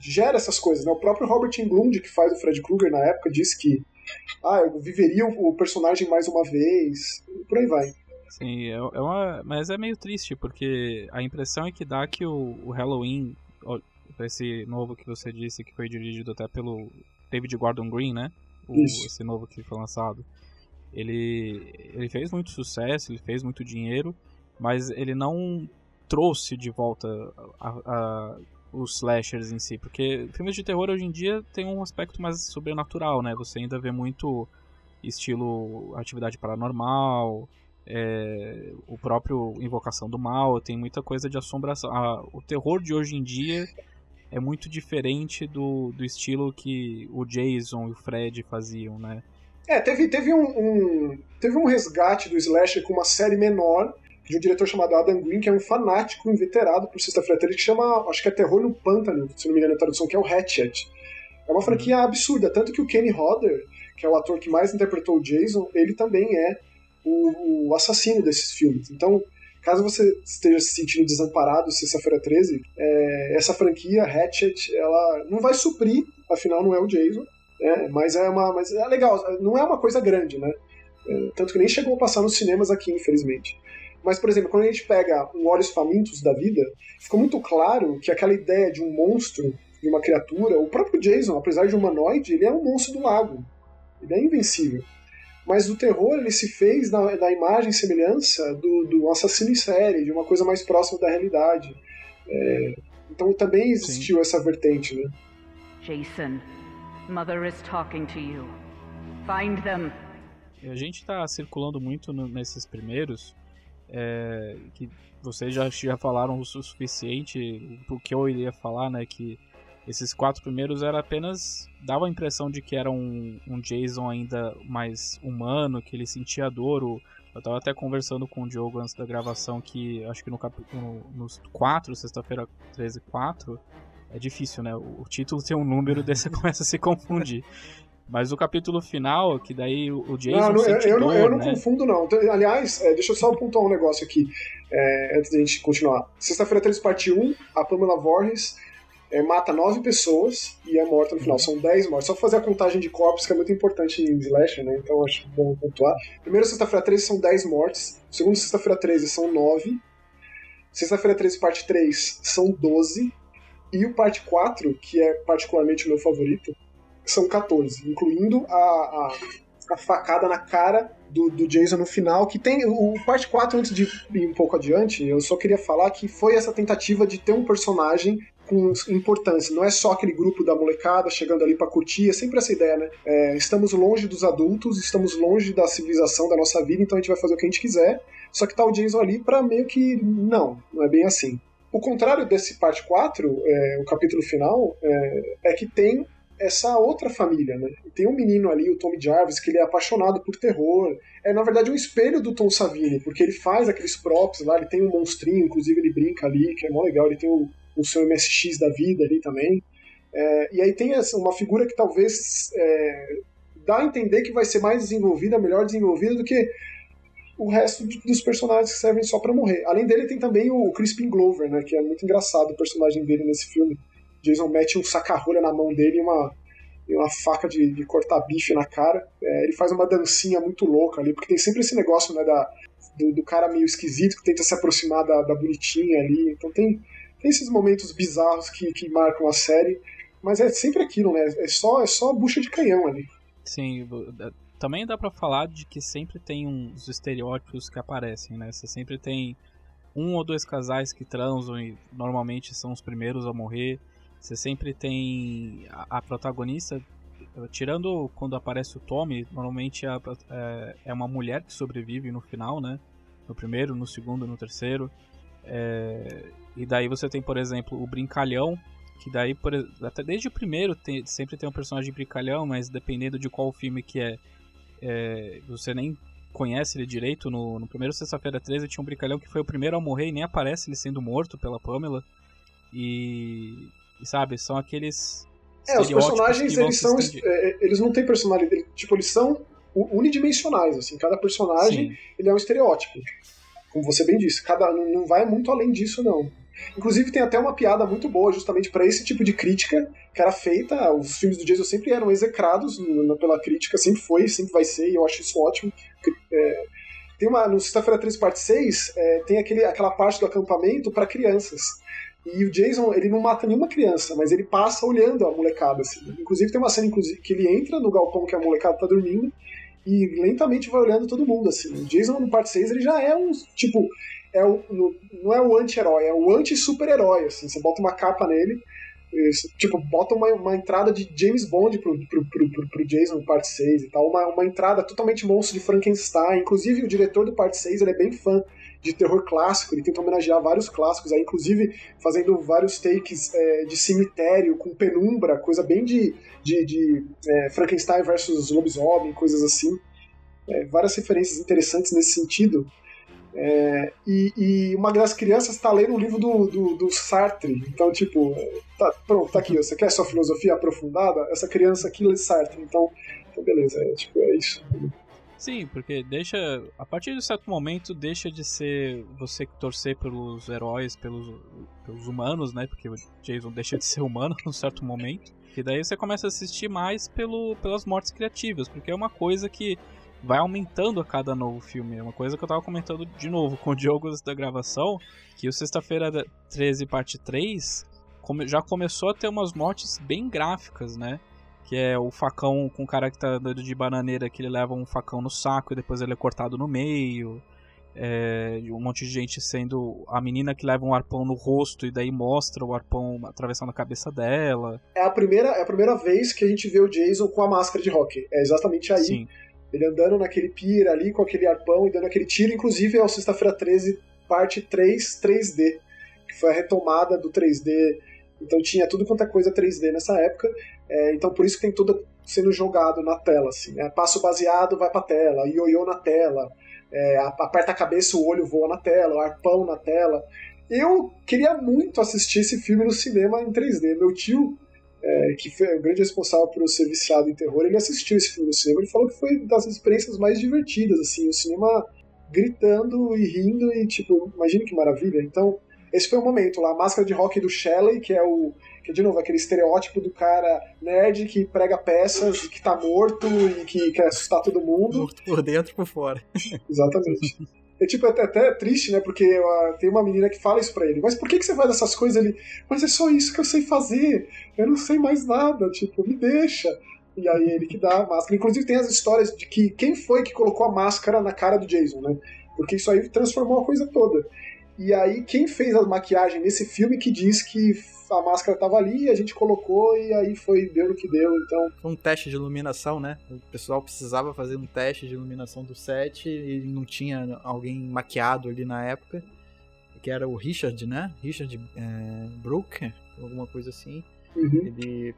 gera essas coisas. Né? O próprio Robert Englund, que faz o Fred Krueger na época, disse que ah, eu viveria o personagem mais uma vez, e por aí vai. Sim, é, é uma, mas é meio triste, porque a impressão é que dá que o, o Halloween, esse novo que você disse, que foi dirigido até pelo David Gordon Green, né? O, esse novo que foi lançado ele, ele fez muito sucesso, ele fez muito dinheiro, mas ele não trouxe de volta a, a, os slashers em si, porque filmes de terror hoje em dia tem um aspecto mais sobrenatural, né? Você ainda vê muito estilo atividade paranormal, é, o próprio Invocação do Mal, tem muita coisa de assombração. o terror de hoje em dia é muito diferente do, do estilo que o Jason e o Fred faziam, né? É, teve, teve, um, um, teve um resgate do slasher com uma série menor de um diretor chamado Adam Green, que é um fanático inveterado por Sexta-feira 13, que chama, acho que é Terror no Pântano, se não me engano a tradução, que é o Hatchet. É uma franquia uhum. absurda, tanto que o Kenny Hodder, que é o ator que mais interpretou o Jason, ele também é o, o assassino desses filmes. Então, caso você esteja se sentindo desamparado sexta-feira 13, é, essa franquia, Hatchet, ela não vai suprir, afinal não é o Jason, é, mas é uma, mas é legal. Não é uma coisa grande, né? É, tanto que nem chegou a passar nos cinemas aqui, infelizmente. Mas, por exemplo, quando a gente pega um Olhos Famintos da vida, ficou muito claro que aquela ideia de um monstro, de uma criatura, o próprio Jason, apesar de humanoide, ele é um monstro do lago. Ele é invencível. Mas o terror ele se fez na, na imagem e semelhança do, do assassino em série, de uma coisa mais próxima da realidade. É, então também existiu Sim. essa vertente, né? Jason, Mother is talking to you. Find them. A gente está circulando muito no, nesses primeiros, é, que vocês já, já falaram o suficiente, o que eu iria falar, né, que esses quatro primeiros era apenas dava a impressão de que era um, um Jason ainda mais humano, que ele sentia dor. O, eu estava até conversando com o Diogo antes da gravação que acho que no, no nos quatro, sexta-feira 13 4, é difícil, né? O título tem um número, você começa a se confundir. Mas o capítulo final, que daí o Jason Não, não, eu, eu não, dor, eu não né? confundo, não. Então, aliás, é, deixa eu só pontuar um negócio aqui, é, antes da gente continuar. Sexta-feira 13, parte 1, a Pamela Voorhees é, mata nove pessoas e é morta no final. São dez mortes. Só fazer a contagem de corpos, que é muito importante em Slasher, né? Então acho bom pontuar. Primeiro, sexta-feira 13 são 10 mortes. Segundo, sexta-feira 13 são 9. Sexta-feira 13, parte 3, são 12. E o parte 4, que é particularmente o meu favorito, são 14, incluindo a, a, a facada na cara do, do, Jason no final, que tem. O parte 4, antes de ir um pouco adiante, eu só queria falar que foi essa tentativa de ter um personagem com importância. Não é só aquele grupo da molecada chegando ali para curtir, é sempre essa ideia, né? É, estamos longe dos adultos, estamos longe da civilização da nossa vida, então a gente vai fazer o que a gente quiser. Só que tá o Jason ali pra meio que. Não, não é bem assim. O contrário desse parte 4, é, o capítulo final, é, é que tem essa outra família, né? Tem um menino ali, o Tommy Jarvis, que ele é apaixonado por terror. É, na verdade, um espelho do Tom Savini, porque ele faz aqueles props lá, ele tem um monstrinho, inclusive ele brinca ali, que é mó legal, ele tem o, o seu MSX da vida ali também. É, e aí tem essa, uma figura que talvez é, dá a entender que vai ser mais desenvolvida, melhor desenvolvida do que o resto dos personagens que servem só para morrer. Além dele tem também o Crispin Glover, né, que é muito engraçado o personagem dele nesse filme. Jason mete um saca-rolha na mão dele e uma, e uma faca de, de, cortar bife na cara. É, ele faz uma dancinha muito louca ali, porque tem sempre esse negócio né, da, do, do cara meio esquisito que tenta se aproximar da, da bonitinha ali. Então tem, tem esses momentos bizarros que, que marcam a série, mas é sempre aquilo, né? É só, é só bucha de canhão ali. Sim, também dá para falar de que sempre tem uns estereótipos que aparecem, né? Você sempre tem um ou dois casais que transam e normalmente são os primeiros a morrer. Você sempre tem a, a protagonista, tirando quando aparece o Tommy, normalmente é, é, uma mulher que sobrevive no final, né? No primeiro, no segundo, no terceiro. É, e daí você tem, por exemplo, o Brincalhão, que daí, por, até desde o primeiro, tem, sempre tem um personagem brincalhão, mas dependendo de qual filme que é, é você nem conhece ele direito. No, no primeiro Sexta-feira 13 tinha um brincalhão que foi o primeiro a morrer e nem aparece ele sendo morto pela Pamela. E, e sabe, são aqueles. É, os personagens, eles são. Eles não têm personalidade. Tipo, eles são unidimensionais, assim. Cada personagem, Sim. ele é um estereótipo. Como você bem disse. Cada, não vai muito além disso, não. Inclusive tem até uma piada muito boa justamente para esse tipo de crítica que era feita. Os filmes do Jason sempre eram execrados pela crítica, sempre foi, sempre vai ser, e eu acho isso ótimo. É, tem uma, no Sexta-feira 3, parte 6, é, tem aquele, aquela parte do acampamento para crianças. E o Jason, ele não mata nenhuma criança, mas ele passa olhando a molecada, assim. Inclusive tem uma cena inclusive, que ele entra no galpão que a molecada tá dormindo e lentamente vai olhando todo mundo, assim. O Jason, no parte 6, ele já é um, tipo, é o, no, não é o anti-herói, é o anti-super-herói, assim. Você bota uma capa nele, isso, tipo, bota uma, uma entrada de James Bond pro, pro, pro, pro, pro Jason parte 6 e tal, uma, uma entrada totalmente monstro de Frankenstein. Inclusive, o diretor do parte 6, ele é bem fã de terror clássico, ele tenta homenagear vários clássicos, aí, inclusive fazendo vários takes é, de cemitério com penumbra, coisa bem de, de, de é, Frankenstein versus lobisomem, coisas assim. É, várias referências interessantes nesse sentido. É, e, e, uma das crianças está lendo o livro do, do, do, Sartre. Então, tipo, tá, pronto, tá aqui. Você quer sua filosofia aprofundada? Essa criança aqui lê Sartre. Então, então beleza, é, tipo, é isso. Sim, porque deixa. A partir de certo momento, deixa de ser você que torcer pelos heróis, pelos, pelos humanos, né? Porque o Jason deixa de ser humano num certo momento. E daí você começa a assistir mais pelo, pelas mortes criativas, porque é uma coisa que vai aumentando a cada novo filme. É uma coisa que eu tava comentando de novo com o Diogo da gravação, que o Sexta-feira 13, parte 3, já começou a ter umas mortes bem gráficas, né? que é o facão com o cara que tá andando de bananeira, que ele leva um facão no saco e depois ele é cortado no meio. É, um monte de gente sendo a menina que leva um arpão no rosto e daí mostra o arpão atravessando a cabeça dela. É a primeira, é a primeira vez que a gente vê o Jason com a máscara de rock. É exatamente aí. Sim. Ele andando naquele pier ali com aquele arpão e dando aquele tiro. Inclusive é o Sexta-feira 13, parte 3, 3D, que foi a retomada do 3D. Então tinha tudo quanto é coisa 3D nessa época. É, então por isso que tem tudo sendo jogado na tela, assim. Né? Passo baseado vai pra tela, ioiô na tela, é, aperta a cabeça, o olho voa na tela, o arpão na tela. Eu queria muito assistir esse filme no cinema em 3D. Meu tio é, que foi o grande responsável por eu ser viciado em terror, ele assistiu esse filme no cinema. Ele falou que foi das experiências mais divertidas, assim, o cinema gritando e rindo e, tipo, imagine que maravilha. Então, esse foi o momento lá, a máscara de rock do Shelley, que é o. Que, de novo, aquele estereótipo do cara nerd que prega peças, que tá morto e que quer assustar todo mundo. Morto por dentro e por fora. Exatamente. É tipo, até, até triste, né? Porque uh, tem uma menina que fala isso pra ele. Mas por que, que você faz essas coisas? Ele, mas é só isso que eu sei fazer. Eu não sei mais nada. Tipo, me deixa. E aí ele que dá a máscara. Inclusive tem as histórias de que quem foi que colocou a máscara na cara do Jason, né? Porque isso aí transformou a coisa toda. E aí quem fez a maquiagem nesse filme que diz que a máscara tava ali, a gente colocou e aí foi, deu no que deu, então... Foi um teste de iluminação, né? O pessoal precisava fazer um teste de iluminação do set e não tinha alguém maquiado ali na época, que era o Richard, né? Richard é, Brooker, alguma coisa assim. Uhum. Ele...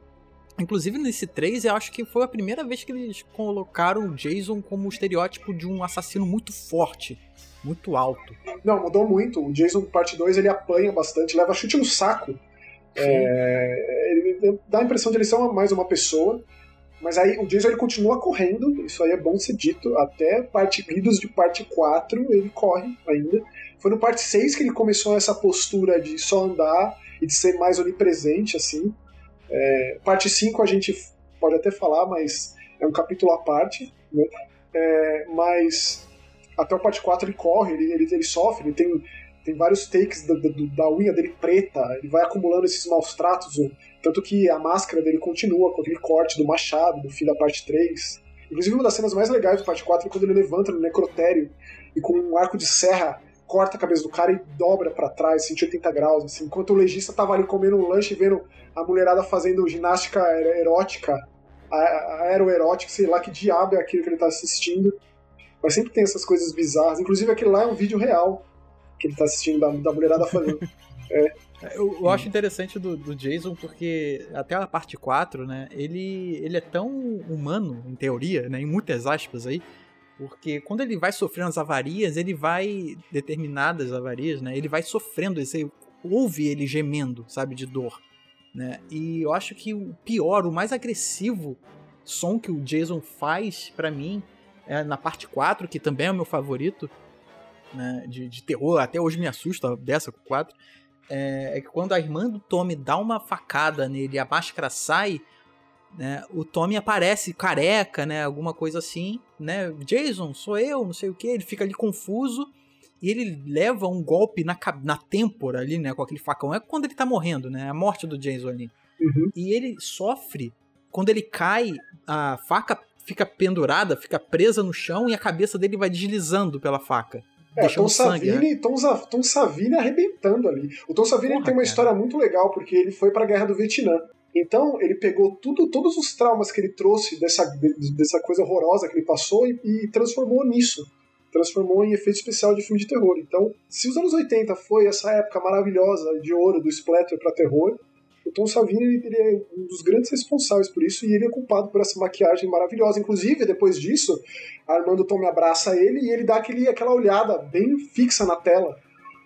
Inclusive nesse 3, eu acho que foi a primeira vez que eles colocaram o Jason como o estereótipo de um assassino muito forte, muito alto. Não, mudou muito. O Jason parte 2 ele apanha bastante, leva chute no saco. É, ele dá a impressão de ele ser uma, mais uma pessoa, mas aí o Jason ele continua correndo, isso aí é bom ser dito, até parte Lidos de parte 4 ele corre ainda. Foi no parte 6 que ele começou essa postura de só andar e de ser mais onipresente, assim. É, parte 5 a gente pode até falar, mas é um capítulo à parte, né? É, mas até o parte 4 ele corre, ele, ele, ele sofre, ele tem tem vários takes da, da, unha dele preta, ele vai acumulando esses maus tratos, tanto que a máscara dele continua com aquele corte do machado, do fim da parte 3. Inclusive, uma das cenas mais legais do parte 4 é quando ele levanta no necrotério e com um arco de serra corta a cabeça do cara e dobra para trás, 180 graus, assim, enquanto o legista tava ali comendo um lanche e vendo a mulherada fazendo ginástica erótica, aeroerótica, sei lá que diabo é aquilo que ele tá assistindo. Mas sempre tem essas coisas bizarras. Inclusive, aquele lá é um vídeo real que ele tá assistindo da, da mulherada fazendo. É. Eu, eu, acho interessante do, do, Jason porque até a parte 4, né, ele, ele é tão humano, em teoria, né, em muitas aspas aí, porque quando ele vai sofrendo as avarias, ele vai, determinadas avarias, né, ele vai sofrendo, você ouve ele gemendo, sabe, de dor, né, e eu acho que o pior, o mais agressivo som que o Jason faz para mim, é na parte 4, que também é o meu favorito, né, de, de terror, até hoje me assusta dessa com 4, é, é, que quando a irmã do Tommy dá uma facada nele e a máscara sai, né, o Tommy aparece careca, né, alguma coisa assim, né, Jason, sou eu, não sei o que, ele fica ali confuso e ele leva um golpe na, na têmpora ali, né, com aquele facão, é quando ele tá morrendo, né, a morte do Jason ali. Uhum. E ele sofre, quando ele cai, a faca fica pendurada, fica presa no chão e a cabeça dele vai deslizando pela faca. É, Tom sangue, Savini, né? Tom, Tom, Savini arrebentando ali. O Tom Savini Porra, tem uma cara. história muito legal, porque ele foi para a Guerra do Vietnã. Então, ele pegou tudo, todos os traumas que ele trouxe dessa, dessa coisa horrorosa que ele passou e, e transformou nisso. Transformou em efeito especial de filme de terror. Então, se os anos 80 foi essa época maravilhosa de ouro do splatter para terror, o Tom Savini ele, é um dos grandes responsáveis por isso e ele é culpado por essa maquiagem maravilhosa. Inclusive, depois disso, a irmã do Tom abraça ele e ele dá aquele, aquela olhada bem fixa na tela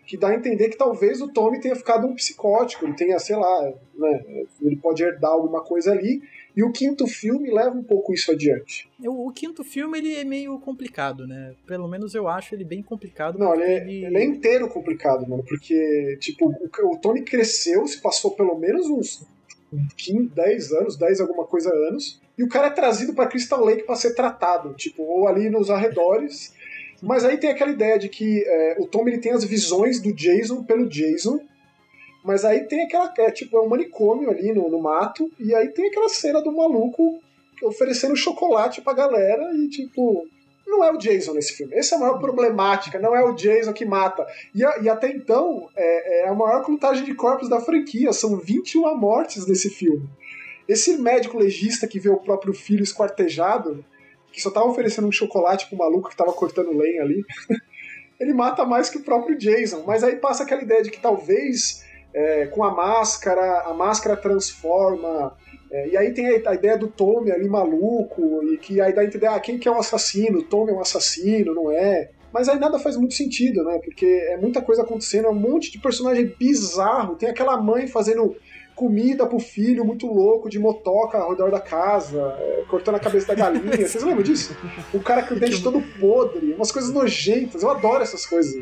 que dá a entender que talvez o Tommy tenha ficado um psicótico, ele tenha, sei lá, né, ele pode herdar alguma coisa ali, e o quinto filme leva um pouco isso adiante. O, o quinto filme ele é meio complicado, né? Pelo menos eu acho ele bem complicado. Não, ele é, ele... ele é, inteiro complicado, mano, porque, tipo, o, o Tony cresceu, se passou pelo menos uns 15, 10 anos, 10 alguma coisa anos, e o cara é trazido para Crystal Lake para ser tratado, tipo, ou ali nos arredores. Mas aí tem aquela ideia de que é, o Tom ele tem as visões do Jason pelo Jason, mas aí tem aquela. É, tipo, é um manicômio ali no, no mato, e aí tem aquela cena do maluco oferecendo chocolate pra galera e, tipo. Não é o Jason nesse filme. Essa é a maior problemática. Não é o Jason que mata. E, a, e até então, é, é, a maior contagem de corpos da franquia. São 21 mortes nesse filme. Esse médico legista que vê o próprio filho esquartejado, que só tava oferecendo um chocolate pro maluco que tava cortando lenha ali, ele mata mais que o próprio Jason. Mas aí passa aquela ideia de que talvez é, com a máscara, a máscara transforma. É, e aí tem a, a, ideia do Tommy ali maluco, e que aí dá a entender, ah, quem que é o um assassino? O Tommy é um assassino, não é? Mas aí nada faz muito sentido, né? Porque é muita coisa acontecendo, é um monte de personagem bizarro. Tem aquela mãe fazendo comida pro filho muito louco de motoca ao redor da casa, é, cortando a cabeça da galinha. Vocês lembram disso? O cara com o dente todo podre, umas coisas nojentas. Eu adoro essas coisas.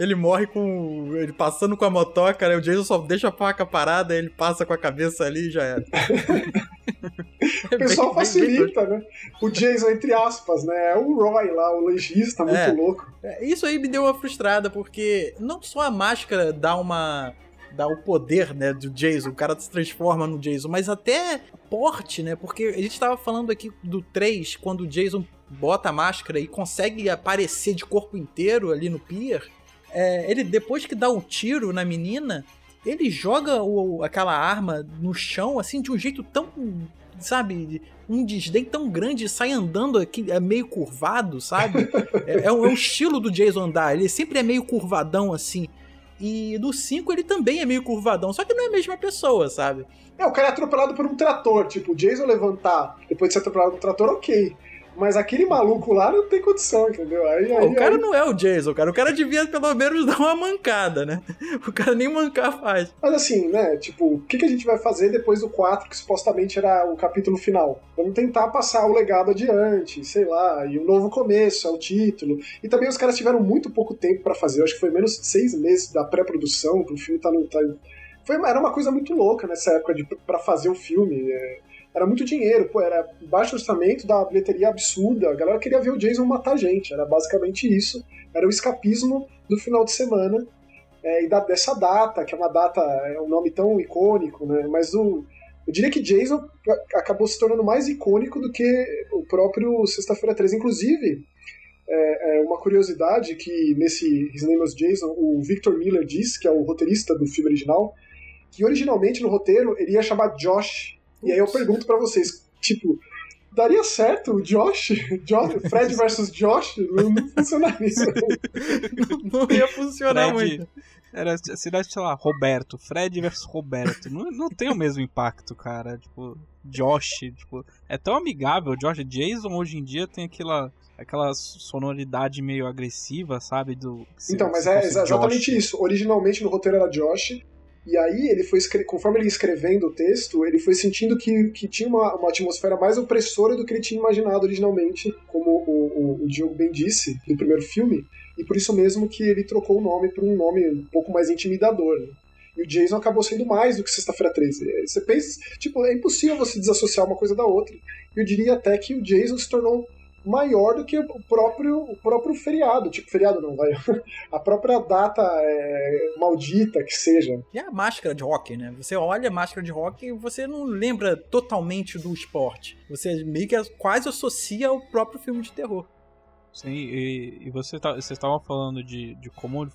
Ele morre com. Ele passando com a motoca, né? O Jason só deixa a faca parada, ele passa com a cabeça ali e já era. o pessoal facilita, né? O Jason, entre aspas, né? É o Roy lá, o legista, muito É. louco. É, Isso aí me deu uma frustrada, porque não só a máscara dá uma. dá o poder, né, do Jason, o cara se transforma no Jason, mas até porte, né? Porque a gente tava falando aqui do 3, quando o Jason bota a máscara e consegue aparecer de corpo inteiro ali no pier. É, ele, depois que dá o tiro na menina, ele joga o- aquela arma no chão, assim, de um jeito tão. Sabe, um desdém tão grande, sai andando aqui, é meio curvado, sabe? É, é um, é um estilo do Jason andar, ele sempre é meio curvadão assim. E no 5 ele também é meio curvadão, só que não é a mesma pessoa, sabe? É, o cara é atropelado por um trator. Tipo, o Jason levantar depois de ser atropelado por um trator, ok. Mas aquele maluco lá não tem condição, entendeu? Aí, aí, o cara aí- não é o Jason, cara. O cara devia pelo menos dar uma mancada, né? O cara nem mancar faz. Mas assim, né? Tipo, o que, que a gente vai fazer depois do 4, que supostamente era o capítulo final? Vamos tentar passar o legado adiante, sei lá, e um novo começo é o título. E também os caras tiveram muito pouco tempo pra fazer, eu acho que foi menos de seis meses da pré-produção, pro filme tá no. Tá... Foi, era uma coisa muito louca nessa época de, pra fazer o filme. é. Era muito dinheiro, pô, era baixo orçamento, da bilheteria absurda. A galera queria ver o Jason matar gente, era basicamente isso. Era o escapismo do final de semana é, e da, dessa data, que é uma data, é um nome tão icônico, né? Mas o, eu diria que Jason acabou se tornando mais icônico do que o próprio Sexta-feira 13. Inclusive, é, é uma curiosidade que nesse His Name was Jason, o Victor Miller diz, que é o roteirista do filme original, que originalmente no roteiro ele ia chamar Josh. E aí eu pergunto pra vocês, tipo, daria certo o Josh? Josh Fred versus Josh? Não, não funcionaria. Não ia funcionar Fred, muito. era, seria, sei lá, Roberto, Fred versus Roberto. Não, não tem o mesmo impacto, cara. Tipo, Josh, tipo, é tão amigável. Josh Jason hoje em dia tem aquela, aquela sonoridade meio agressiva, sabe? Do, se- Então, mas se é exatamente Josh. isso. Originalmente no roteiro era Josh, e aí ele foi conforme ele ia escrevendo o texto, ele foi sentindo que, que tinha uma, uma atmosfera mais opressora do que ele tinha imaginado originalmente, como o, o, o Diogo bem disse no primeiro filme, e por isso mesmo que ele trocou o nome por um nome um pouco mais intimidador. né? E o Jason acabou sendo mais do que Sexta-feira 13. É, Você pensa, tipo, é impossível você desassociar uma coisa da outra. Eu diria até que o Jason se tornou maior do que o próprio, o próprio feriado. Tipo, feriado não, vai. A própria data é, maldita que seja. E a máscara de rock, né? Você olha a máscara de rock e você não lembra totalmente do esporte. Você meio que quase associa ao próprio filme de terror. Sim, e, e você tá, vocês estavam falando de, de como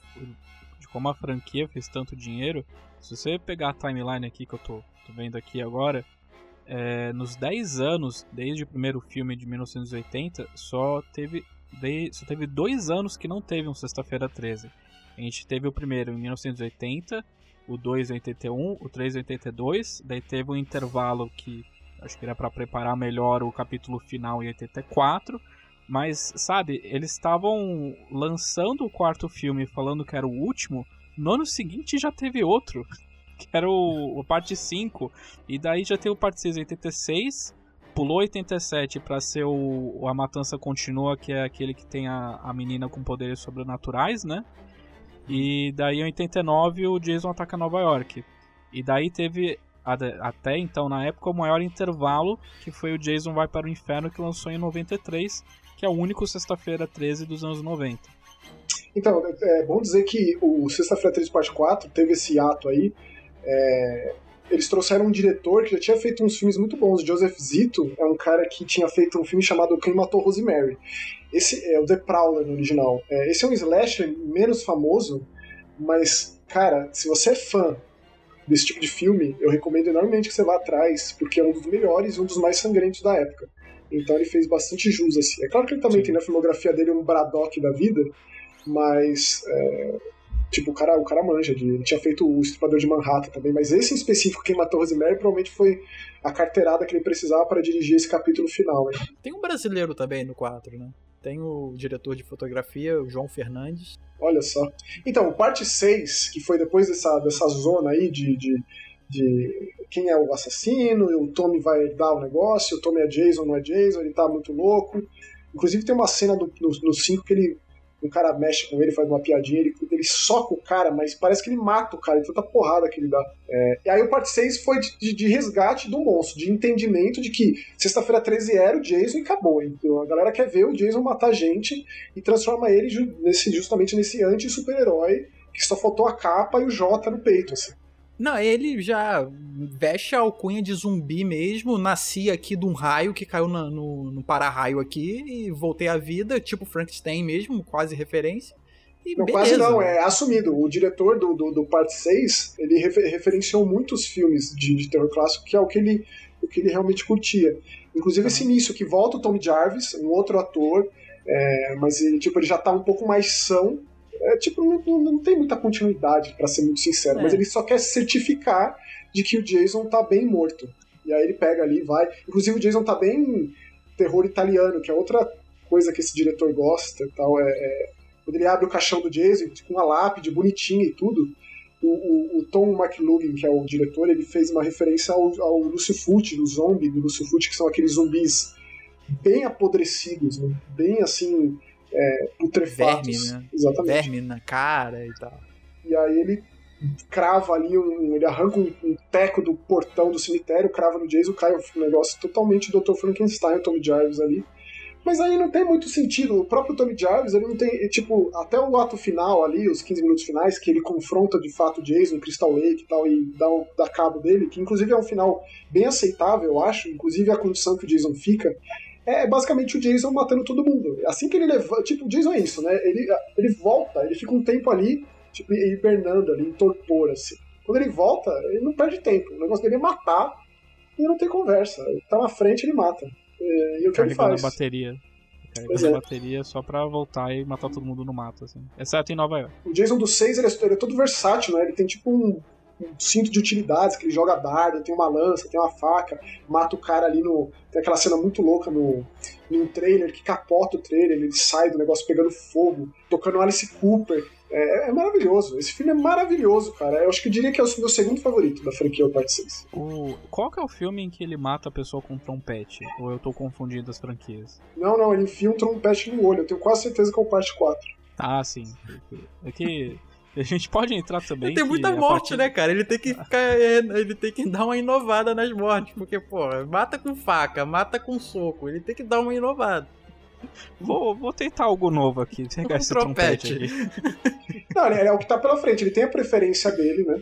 de como a franquia fez tanto dinheiro. Se você pegar a timeline aqui que eu tô, tô vendo aqui agora, é, nos 10 anos, desde o primeiro filme de 1980, só teve, de- só teve dois anos que não teve um Sexta-feira 13. A gente teve o primeiro em 1980, o 2 em 81, o 3 em 82, daí teve um intervalo que acho que era para preparar melhor o capítulo final em 84. Mas, sabe, eles estavam lançando o quarto filme falando que era o último. No ano seguinte já teve outro, que era o, o parte 5. E daí já teve o parte 6 em 86. Pulou 87 pra ser o, A Matança Continua, que é aquele que tem a, a menina com poderes sobrenaturais, né? E daí em 89 o Jason ataca Nova York. E daí teve até então na época o maior intervalo, que foi o Jason vai para o inferno que lançou em 93 que é o único Sexta-feira 13 dos anos 90. Então, é bom dizer que o Sexta-feira 13, parte 4 teve esse ato aí. É, Eles trouxeram um diretor que já tinha feito uns filmes muito bons. O Joseph Zito é um cara que tinha feito um filme chamado Quem Matou Rosemary. Esse é o The Prowler no original. É, esse é um slasher menos famoso, mas, cara, se você é fã desse tipo de filme, eu recomendo enormemente que você vá atrás, porque é um dos melhores e um dos mais sangrentos da época. Então ele fez bastante jus, assim. É claro que ele também Sim. tem na filmografia dele um Braddock da vida, mas é, tipo, o cara, o cara manja de. Ele tinha feito o Estripador de Manhattan também, mas esse em específico, quem matou Rosemary, provavelmente foi a carteirada que ele precisava para dirigir esse capítulo final. Né? Tem um brasileiro também no 4, né? Tem o diretor de fotografia, o João Fernandes. Olha só. Então, parte 6, que foi depois dessa, dessa zona aí de, de, de quem é o assassino, e o Tommy vai herdar o negócio, o Tommy é Jason, não é Jason, ele tá muito louco. Inclusive tem uma cena do, no 5 que ele um cara mexe com ele, faz uma piadinha, ele, ele soca o cara, mas parece que ele mata o cara, de tanta porrada que ele dá. É, e aí o parte 6 foi de, de, de, resgate do monstro, de entendimento de que sexta-feira 13 era o Jason e acabou. Então a galera quer ver o Jason matar gente e transforma ele nesse, justamente nesse anti-super-herói que só faltou a capa e o J no peito, assim. Não, ele já veste a alcunha de zumbi mesmo. Nasci aqui de um raio que caiu no, no, no para-raio aqui e voltei à vida, tipo Frankenstein mesmo, quase referência. E não, quase não, é assumido. O diretor do, do, do Parte 6, ele refer, referenciou muitos filmes de, de terror clássico, que é o que ele, o que ele realmente curtia. Inclusive esse início, que volta o Tom Jarvis, um outro ator, é, mas ele, tipo, ele já tá um pouco mais são, é, tipo, não, não, tem muita continuidade, para ser muito sincero, é. mas ele só quer certificar de que o Jason tá bem morto. E aí ele pega ali vai. Inclusive o Jason tá bem terror italiano, que é outra coisa que esse diretor gosta tal. É, é, quando ele abre o caixão do Jason com uma lápide bonitinha e tudo, o, o, o, Tom McLuhan, que é o diretor, ele fez uma referência ao, ao Lucifucci, do zombie do Lucifucci, que são aqueles zumbis bem apodrecidos, né? bem assim, é, putrefatos. Verme, né? Exatamente. Verme na cara e tal. E aí ele crava ali, um, ele arranca um, um, teco do portão do cemitério, crava no Jason, cai um negócio totalmente Dr. Frankenstein, Tommy Jarvis ali. Mas aí não tem muito sentido. O próprio Tommy Jarvis, ele não tem. Tipo, até o ato final ali, os 15 minutos finais, que ele confronta de fato o Jason, Crystal Lake e tal, e dá, um, dá cabo dele, que inclusive é um final bem aceitável, eu acho. Inclusive a condição que o Jason fica é basicamente o Jason matando todo mundo. Assim que ele levanta. Tipo, o Jason é isso, né? Ele, ele volta, ele fica um tempo ali, tipo, hibernando ali, em torpor, assim. Quando ele volta, ele não perde tempo. O negócio dele é matar e não tem conversa. Ele tá na frente, ele mata. É, e o que ele faz? a bateria. Carregando é. a bateria só pra voltar e matar todo mundo no mato, assim. Exceto em Nova York. O Jason do 6, ele, é, ele é todo versátil, né? Ele tem tipo um um cinto de utilidades, que ele joga dardo, tem uma lança, tem uma faca, mata o cara ali no. Tem aquela cena muito louca no, num trailer que capota o trailer, ele sai do negócio pegando fogo, tocando Alice Cooper. É, é, maravilhoso. Esse filme é maravilhoso, cara. Eu acho que eu diria que é o meu segundo favorito da franquia, o Parte 6. O... Qual que é o filme em que ele mata a pessoa com um trompete? Ou eu tô confundindo as franquias? Não, não, ele enfia um trompete no olho. Eu tenho quase certeza que é o Parte 4. Ah, sim. É que a gente pode entrar também. Ele tem muita morte, partir... né, cara? Ele tem que ficar. É, ele tem que dar uma inovada nas mortes. Porque, pô, mata com faca, mata com soco. Ele tem que dar uma inovada. Vou, vou tentar algo novo aqui. Pegar um esse trompete. trompete Não, é, é o que tá pela frente. Ele tem a preferência dele, né?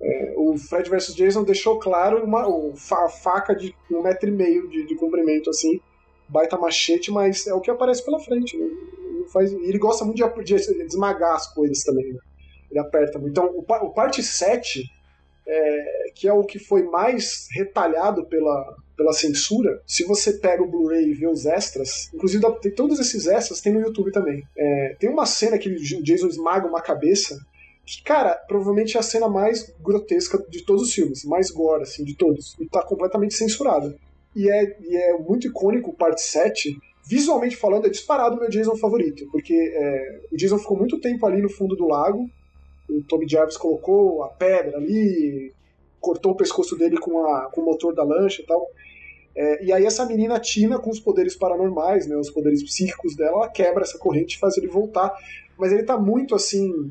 É, o Fred vs Jason deixou claro uma, uma faca de um metro e meio de, de comprimento, assim, baita machete, mas é o que aparece pela frente. Né? Ele, faz, ele gosta muito de, de, esmagar as coisas também. Né? Ele aperta muito. Então, o, o parte 7, é, que é o que foi mais retalhado pela, pela censura, se você pega o Blu-ray e vê os extras, inclusive tem, todos esses extras tem no YouTube também. É, tem uma cena que o Jason esmaga uma cabeça, que, cara, provavelmente é a cena mais grotesca de todos os filmes, mais gore, assim, de todos. E tá completamente censurada. E é, e é muito icônico o parte 7, visualmente falando, é disparado o meu Jason favorito, porque é, o Jason ficou muito tempo ali no fundo do lago, o Tommy Jarvis colocou a pedra ali, cortou o pescoço dele com, a, com o motor da lancha e tal. É, e aí essa menina Tina, com os poderes paranormais, né, os poderes psíquicos dela, ela quebra essa corrente e faz ele voltar. Mas ele tá muito assim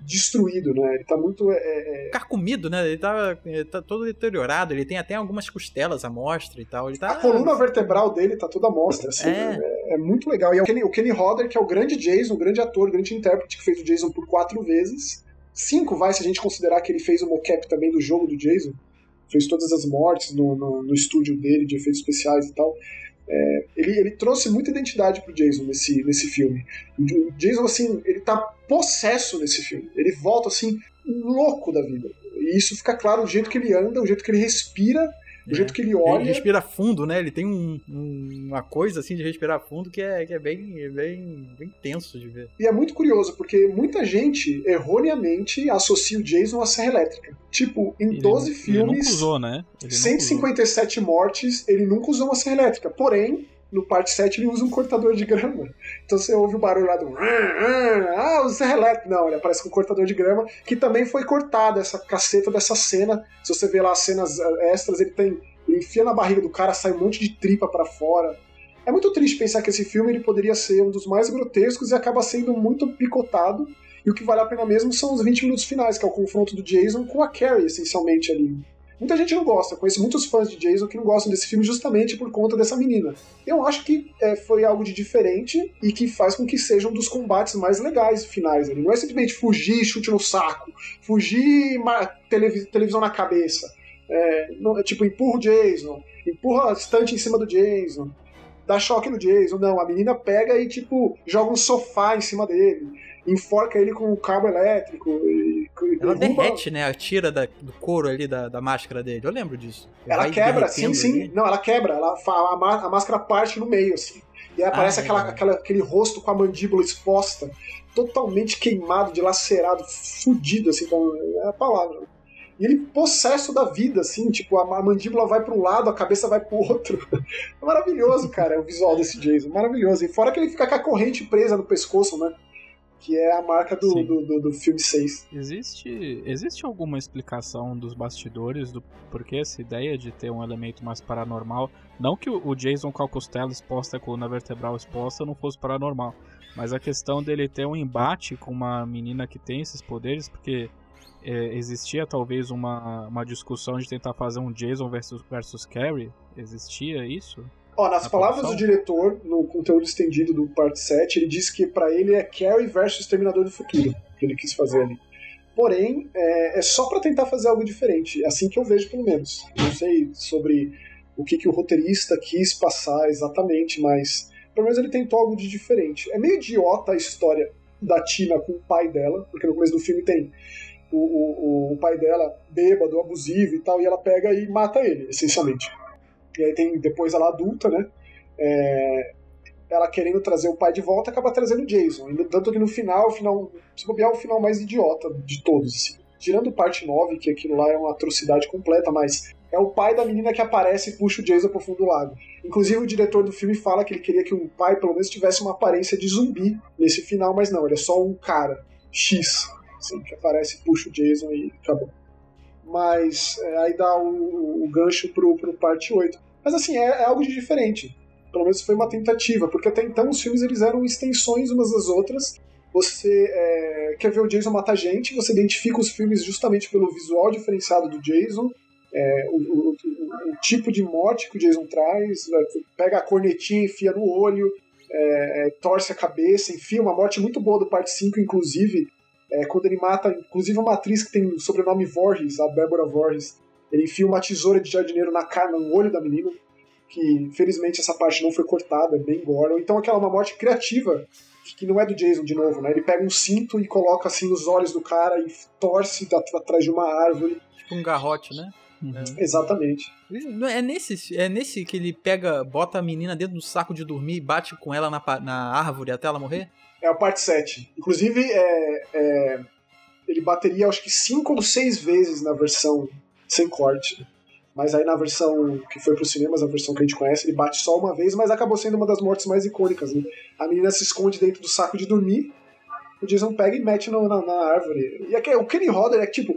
destruído, né? Ele tá muito. É, é... é Carcomido, né? Ele tá, ele tá todo deteriorado, ele tem até algumas costelas à mostra e tal. Ele tá... A coluna vertebral dele tá toda à mostra, assim. É. é. é muito legal. E é o Kenny, o Kenny Hodder, que é o grande Jason, o grande ator, o grande intérprete que fez o Jason por quatro vezes. Cinco vai, se a gente considerar que ele fez o mocap também do jogo do Jason. Fez todas as mortes no, no, no estúdio dele, de efeitos especiais e tal. É, ele, ele, trouxe muita identidade pro Jason nesse, nesse filme. O Jason, assim, ele tá possesso nesse filme. Ele volta, assim, louco da vida. E isso fica claro o jeito que ele anda, o jeito que ele respira, o jeito que ele olha. Ele respira fundo, né? Ele tem um, um, uma coisa, assim, de respirar fundo que é, que é bem, bem, bem tenso de ver. E é muito curioso, porque muita gente, erroneamente, associa o Jason à serra elétrica. Tipo, em ele 12 filmes. Ele nunca usou, né? Ele 157 usou. mortes, ele nunca usou uma serra elétrica. Porém, no parte 7 ele usa um cortador de grama. Então você ouve o barulho lá do. Ah, o Zé Elétrico. Não, ele aparece com um cortador de grama, que também foi cortado, essa caceta dessa cena. Se você ver lá as cenas eh, extras, ele tem. Ele enfia na barriga do cara, sai um monte de tripa para fora. É muito triste pensar que esse filme ele poderia ser um dos mais grotescos e acaba sendo muito picotado. E o que vale a pena mesmo são os 20 minutos finais, que é o confronto do Jason com a Carrie, essencialmente ali. Muita gente não gosta, conheço muitos fãs de Jason que não gostam desse filme justamente por conta dessa menina. Eu acho que é, foi algo de diferente e que faz com que seja um dos combates mais legais finais ali. Não é simplesmente fugir, chute no saco, fugir, televisão na cabeça. É, não, é tipo, empurra o Jason, empurra a estante em cima do Jason, dá choque no Jason. Não, a menina pega e, tipo, joga um sofá em cima dele enforca ele com o cabo elétrico. E, ela derruba... derrete, né? A tira da, do couro ali da, da máscara dele. Eu lembro disso. Ela quebra, sim, sim. Ali. Não, ela quebra. Ela, a, a máscara parte no meio, assim. E aí aparece ah, aquela, é. aquela, aquele rosto com a mandíbula exposta, totalmente queimado, dilacerado, fudido, assim, então, é a palavra. E ele possesso da vida, assim, tipo, a, a mandíbula vai para um lado, a cabeça vai pro outro. É maravilhoso, cara, o visual desse Jason, maravilhoso. E fora que ele fica com a corrente presa no pescoço, né? Que é a marca do, do, do, do, filme 6. Existe, existe alguma explicação dos bastidores do porquê essa ideia de ter um elemento mais paranormal? Não que o Jason com a costela exposta, a coluna vertebral exposta, não fosse paranormal, mas a questão dele ter um embate com uma menina que tem esses poderes, porque é, existia talvez uma, uma discussão de tentar fazer um Jason versus, versus Carrie? Existia isso? Ó, nas palavras produção? do diretor, no conteúdo estendido do parte 7, ele disse que para ele é Carrie versus Terminador do Futuro, que ele quis fazer ali. Porém, é, é só para tentar fazer algo diferente, é assim que eu vejo pelo menos. Não sei sobre o que, que o roteirista quis passar exatamente, mas pelo menos ele tentou algo de diferente. É meio idiota a história da Tina com o pai dela, porque no começo do filme tem o, o, o pai dela bêbado, abusivo e tal, e ela pega e mata ele, essencialmente. E aí tem depois ela adulta, né? É, ela querendo trazer o pai de volta, acaba trazendo o Jason. Tanto que no final, o final, se bobear, é o final mais idiota de todos. Assim. Tirando parte 9, que aquilo lá é uma atrocidade completa, mas é o pai da menina que aparece e puxa o Jason pro fundo do lago. Inclusive, o diretor do filme fala que ele queria que o pai, pelo menos, tivesse uma aparência de zumbi nesse final, mas não, ele é só um cara, X, assim, que aparece puxa o Jason e acabou. Mas é, aí dá o, o gancho pro, pro parte 8. Mas assim, é, é, algo de diferente. Pelo menos foi uma tentativa, porque até então os filmes eles eram extensões umas das outras. Você é, quer ver o Jason matar gente, você identifica os filmes justamente pelo visual diferenciado do Jason, é, o, o, o, o, tipo de morte que o Jason traz, é, pega a cornetinha, enfia no olho, é, é, torce a cabeça, enfia uma morte muito boa do parte 5, inclusive, quando ele mata, inclusive uma atriz que tem o sobrenome Voorhees, a Bárbara Voorhees, ele enfia uma tesoura de jardineiro na cara, no olho da menina, que felizmente essa parte não foi cortada, é bem gore. então aquela é uma morte criativa, que não é do Jason de novo, né? Ele pega um cinto e coloca assim nos olhos do cara e torce atrás de uma árvore. Tipo um garrote, né? Uhum. Exatamente. É nesse, é nesse que ele pega, bota a menina dentro do saco de dormir e bate com ela na, na árvore até ela morrer? É a parte 7. Inclusive, é, é, ele bateria acho que 5 ou 6 vezes na versão sem corte. Mas aí na versão que foi para os cinemas, a versão que a gente conhece, ele bate só uma vez, mas acabou sendo uma das mortes mais icônicas. Né? A menina se esconde dentro do saco de dormir, o Jason pega e mete no, na, na, árvore. E aqui, o Kenny Rodder é tipo.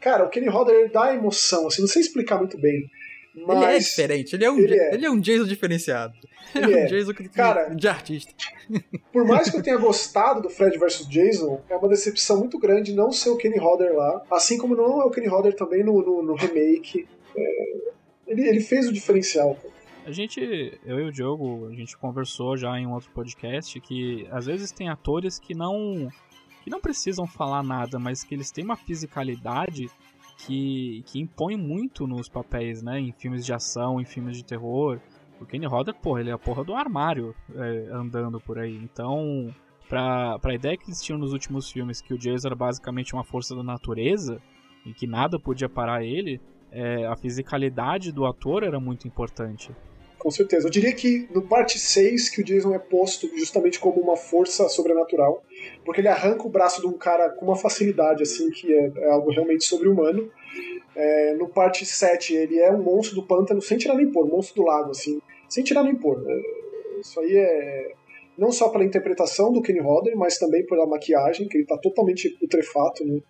Cara, o Kenny Rodder dá emoção, assim, não sei explicar muito bem. Mas ele é diferente, ele é um, ele é. Ele é um Jason diferenciado. Ele é um é. Jason Cara, de artista. Por mais que eu tenha gostado do Fred vs Jason, é uma decepção muito grande não ser o Kenny Hodder lá, assim como não é o Kenny Hodder também no, no, no remake. É, ele, ele fez o diferencial. A gente, eu e o Diogo, a gente conversou já em um outro podcast que às vezes tem atores que não que não precisam falar nada, mas que eles têm uma fisicalidade que, que impõe muito nos papéis, né? Em filmes de ação, em filmes de terror. O Kenny Rodder, porra, ele é a porra do armário é, andando por aí. Então, pra, pra ideia que eles tinham nos últimos filmes, que o Jason era basicamente uma força da natureza e que nada podia parar ele, é, a fisicalidade do ator era muito importante. Com certeza. Eu diria que no parte 6 que o Jason é posto justamente como uma força sobrenatural, porque ele arranca o braço de um cara com uma facilidade, assim, que é, é algo realmente sobre-humano. É, no parte 7 ele é um monstro do pântano sem tirar nem pôr, monstro do lago, assim, sem tirar nem pôr. É, Isso aí é não só pela interpretação do Kenny Hodder, mas também pela maquiagem, que ele tá totalmente putrefato, né?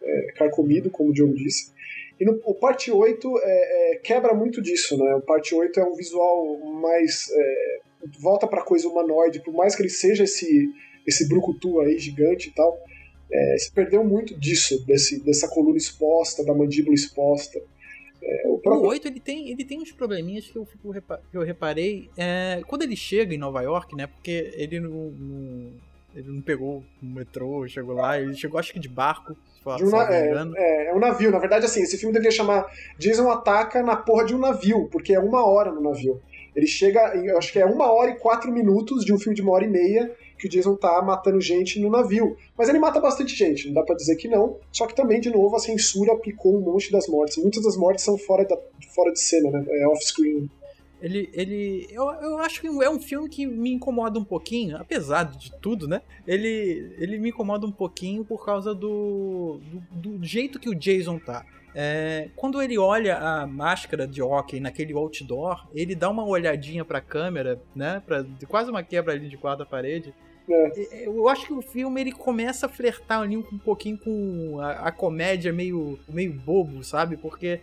É, carcomido, como o Diogo disse. E no, o parte 8 é, é, quebra muito disso, né? O parte 8 é um visual mais. É, volta pra coisa humanoide, por mais que ele seja esse, esse brucutu aí gigante e tal. É, se perdeu muito disso, desse, dessa coluna exposta, da mandíbula exposta. É, o, próprio... o 8 ele tem, ele tem uns probleminhas que eu, fico, que eu reparei. É, quando ele chega em Nova York, né? Porque ele não, não, ele não pegou o metrô, chegou lá, ele chegou acho que de barco. De um, é, é, é, um navio. Na verdade, assim, esse filme deveria chamar Jason Ataca na porra de um navio, porque é uma hora no navio. Ele chega, acho que é uma hora e quatro minutos de um filme de uma hora e meia que o Jason tá matando gente no navio. Mas ele mata bastante gente, não dá para dizer que não. Só que também, de novo, a censura aplicou um monte das mortes. Muitas das mortes são fora, da, fora de cena, né? É off-screen. Ele, ele eu, eu acho que é um filme que me incomoda um pouquinho, apesar de tudo, né? Ele, ele me incomoda um pouquinho por causa do, do, do jeito que o Jason tá. É, quando ele olha a máscara de hockey naquele outdoor, ele dá uma olhadinha pra câmera, né? Pra, quase uma quebra ali de quarta parede. É. Eu acho que o filme ele começa a flertar ali um, pouquinho com a, a, comédia meio, meio bobo, sabe? Porque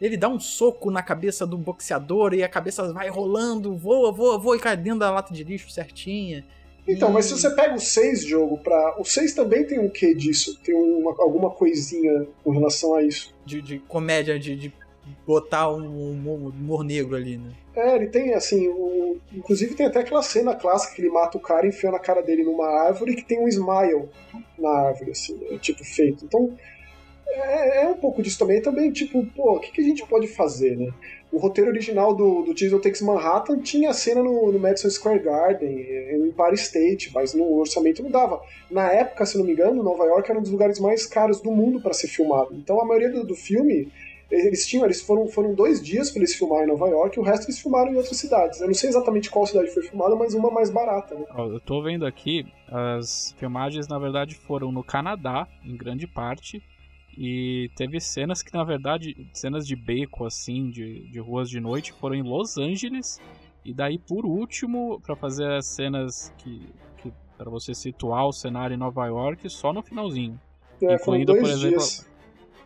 ele dá um soco na cabeça do boxeador e a cabeça vai rolando, voa, voa, voa e cai dentro da lata de lixo certinha. Então, e... mas se você pega o 6, jogo, para o 6 também tem um quê disso? Tem uma, alguma coisinha com relação a isso. De, de comédia, de, de botar um humor negro ali, né? É, ele tem, assim, o... inclusive tem até aquela cena clássica que ele mata o cara enfiando a cara dele numa árvore que tem um smile na árvore, assim, né, tipo, feito. Então, é, é, um pouco disso também. Também, tipo, pô, o que, que, a gente pode fazer, né? O roteiro original do, do Jason Takes Manhattan tinha a cena no, no Madison Square Garden, em Empire State, mas no orçamento não dava. Na época, se não me engano, Nova York era um dos lugares mais caros do mundo para ser filmado. Então a maioria do, do filme eles tinham, eles foram, foram dois dias para eles filmar em Nova York e o resto eles filmaram em outras cidades. Eu não sei exatamente qual cidade foi filmada, mas uma mais barata, né? Eu tô vendo aqui, as filmagens na verdade foram no Canadá, em grande parte, e teve cenas que na verdade, cenas de beco assim, de, de ruas de noite, foram em Los Angeles. E daí por último, para fazer as cenas que, que para você situar o cenário em Nova York, só no finalzinho. É, incluindo, por exemplo, dias.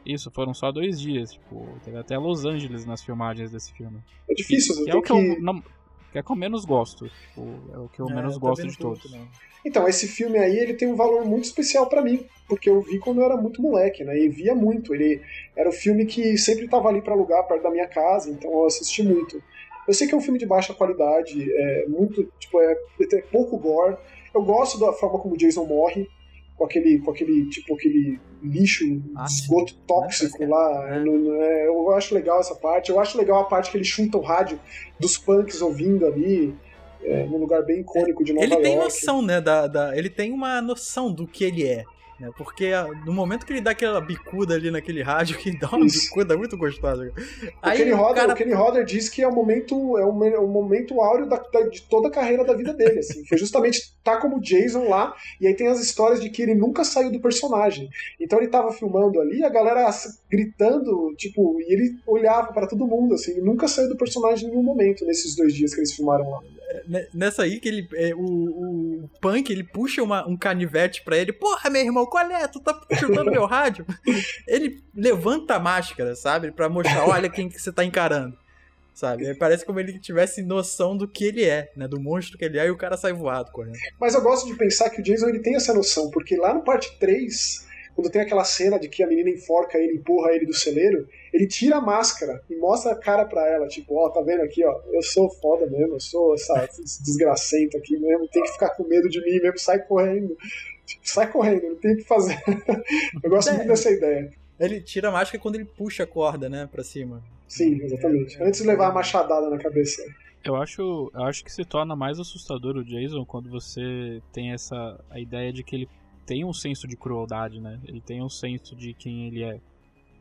Isso, foram só dois dias. Tipo, teve até Los Angeles nas filmagens desse filme. É difícil, que, que é o que, que... eu não, que é que eu menos gosto. Tipo, é o que eu é, menos eu gosto de todos. Então, esse filme aí, ele tem um valor muito especial para mim, porque eu vi quando eu era muito moleque, né? E via muito. Ele era o filme que sempre tava ali para alugar perto da minha casa, então eu assisti muito. Eu sei que é um filme de baixa qualidade, é muito, tipo, é, é pouco gore. Eu gosto da forma como o Jason morre, com aquele, com aquele tipo aquele lixo, ah, esgoto sim. tóxico lá. É. é. eu acho legal essa parte. Eu acho legal a parte que ele chuta o rádio dos punks ouvindo ali. É, num lugar bem icônico de Nova ele York. Ele tem noção, né? Da, da, ele tem uma noção do que ele é. Né? Porque ah, no momento que ele dá aquela bicuda ali naquele rádio, que dá uma Isso. bicuda muito gostosa. Aí, o, Kenny Hodder, cara... o Kenny Hodder diz que é o momento, é o, é o momento áureo da, da, de toda a carreira da vida dele. Assim. Foi justamente tá como Jason lá, e aí tem as histórias de que ele nunca saiu do personagem. Então ele tava filmando ali, a galera gritando, tipo, e ele olhava para todo mundo, assim, ele nunca saiu do personagem em nenhum momento nesses dois dias que eles filmaram lá. É, nessa aí que ele. É, o, o Punk ele puxa uma, um canivete pra ele. Porra, meu irmão, qual é? Tu tá chutando meu rádio? Ele levanta a máscara, sabe? Pra mostrar, olha quem que você tá encarando. Sabe? Parece como ele tivesse noção do que ele é, né? Do monstro que ele é, e o cara sai voado correndo. Mas eu gosto de pensar que o Jason ele tem essa noção, porque lá no parte 3 quando tem aquela cena de que a menina enforca ele, empurra ele do celeiro, ele tira a máscara e mostra a cara pra ela, tipo, ó, oh, tá vendo aqui, ó, eu sou foda mesmo, eu sou essa, esse desgracento aqui mesmo, tem que ficar com medo de mim mesmo, sai correndo. Tipo, sai correndo, não tem o que fazer. eu gosto é, muito dessa ideia. Ele tira a máscara quando ele puxa a corda, né, pra cima. Sim, exatamente. Antes de levar a machadada na cabeça. Eu acho, eu acho que se torna mais assustador o Jason quando você tem essa a ideia de que ele tem um senso de crueldade, né? Ele tem um senso de quem ele é.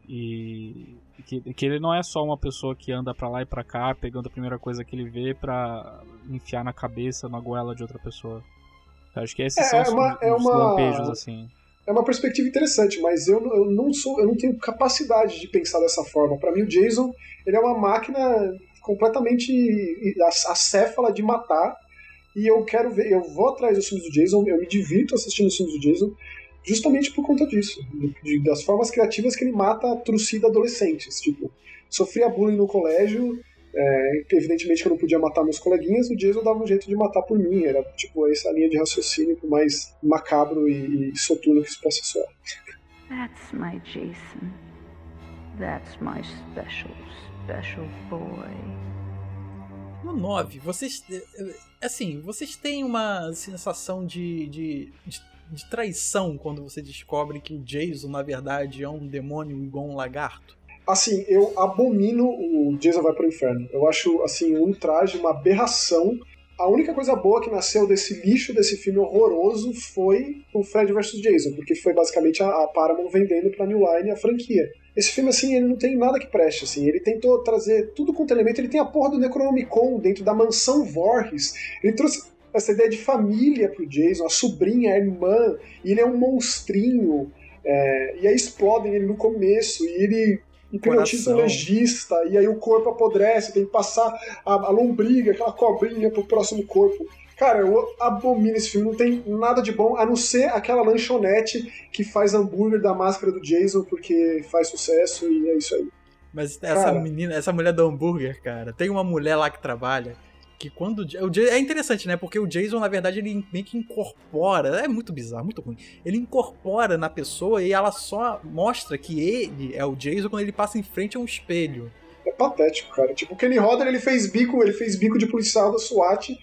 E que, que ele não é só uma pessoa que anda para lá e para cá, pegando a primeira coisa que ele vê para enfiar na cabeça, na goela de outra pessoa. Eu acho que esses é, são uma, os, é uma, lampejos, assim. É uma perspectiva interessante, mas eu, eu não sou, eu não tenho capacidade de pensar dessa forma. Para mim, o Jason, ele é uma máquina completamente acéfala de matar e eu quero ver, eu vou atrás dos filmes do Jason, eu me divirto assistindo os filmes do Jason, justamente por conta disso, de, das formas criativas que ele mata, trucida adolescentes, tipo, sofria bullying no colégio, é, evidentemente que eu não podia matar meus coleguinhas, o Jason dava um jeito de matar por mim, era tipo essa linha de raciocínio mais macabro e, e soturno que se possa soar. That's my Jason. That's my special, special boy. No 9, vocês. Assim, vocês têm uma sensação de, de, de, de traição quando você descobre que o Jason, na verdade, é um demônio igual um lagarto? Assim, eu abomino o Jason Vai pro Inferno. Eu acho, assim, um traje, uma aberração. A única coisa boa que nasceu desse lixo, desse filme horroroso, foi o Fred vs. Jason, porque foi basicamente a, a Paramount vendendo pra New Line a franquia. Esse filme, assim, ele não tem nada que preste, assim. Ele tentou trazer tudo quanto elemento. Ele tem a porra do Necronomicon dentro da mansão Voorhees. Ele trouxe essa ideia de família pro Jason, a sobrinha, a irmã, e ele é um monstrinho. É, e aí explodem ele no começo, e ele hipnotiza o legista, e aí o corpo apodrece, tem que passar a, a lombriga, aquela cobrinha pro próximo corpo. Cara, eu abomino esse filme, não tem nada de bom, a não ser aquela lanchonete que faz hambúrguer da máscara do Jason porque faz sucesso e é isso aí. Mas essa cara, menina, essa mulher do hambúrguer, cara, tem uma mulher lá que trabalha que quando o é interessante, né? Porque o Jason, na verdade, ele meio que incorpora, é muito bizarro, muito ruim. Ele incorpora na pessoa e ela só mostra que ele é o Jason quando ele passa em frente a um espelho. É patético, cara. Tipo, o Kenny Rodder, ele fez bico, ele fez bico de policial da SWAT,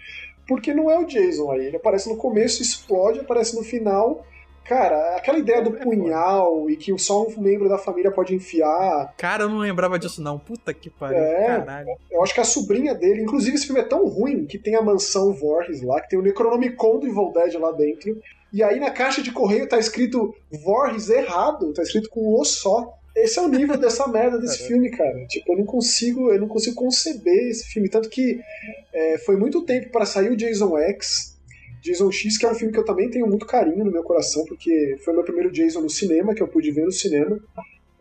porque não é o Jason aí. Ele aparece no começo, explode, aparece no final Cara, aquela ideia do punhal e que só um membro da família pode enfiar. Cara, eu não lembrava disso, não. Puta que pariu. É, caralho. Eu acho que a sobrinha dele, inclusive esse filme é tão ruim que tem a mansão Voorhees lá, que tem o Necronomicon do Evil Dead lá dentro. E aí na caixa de correio tá escrito Voorhees errado, tá escrito com o só. Esse é o nível dessa merda desse filme, cara. Tipo, eu não consigo, eu não consigo conceber esse filme. Tanto que é, foi muito tempo para sair o Jason X Jason X, que é um filme que eu também tenho muito carinho no meu coração, porque foi meu primeiro Jason no cinema, que eu pude ver no cinema.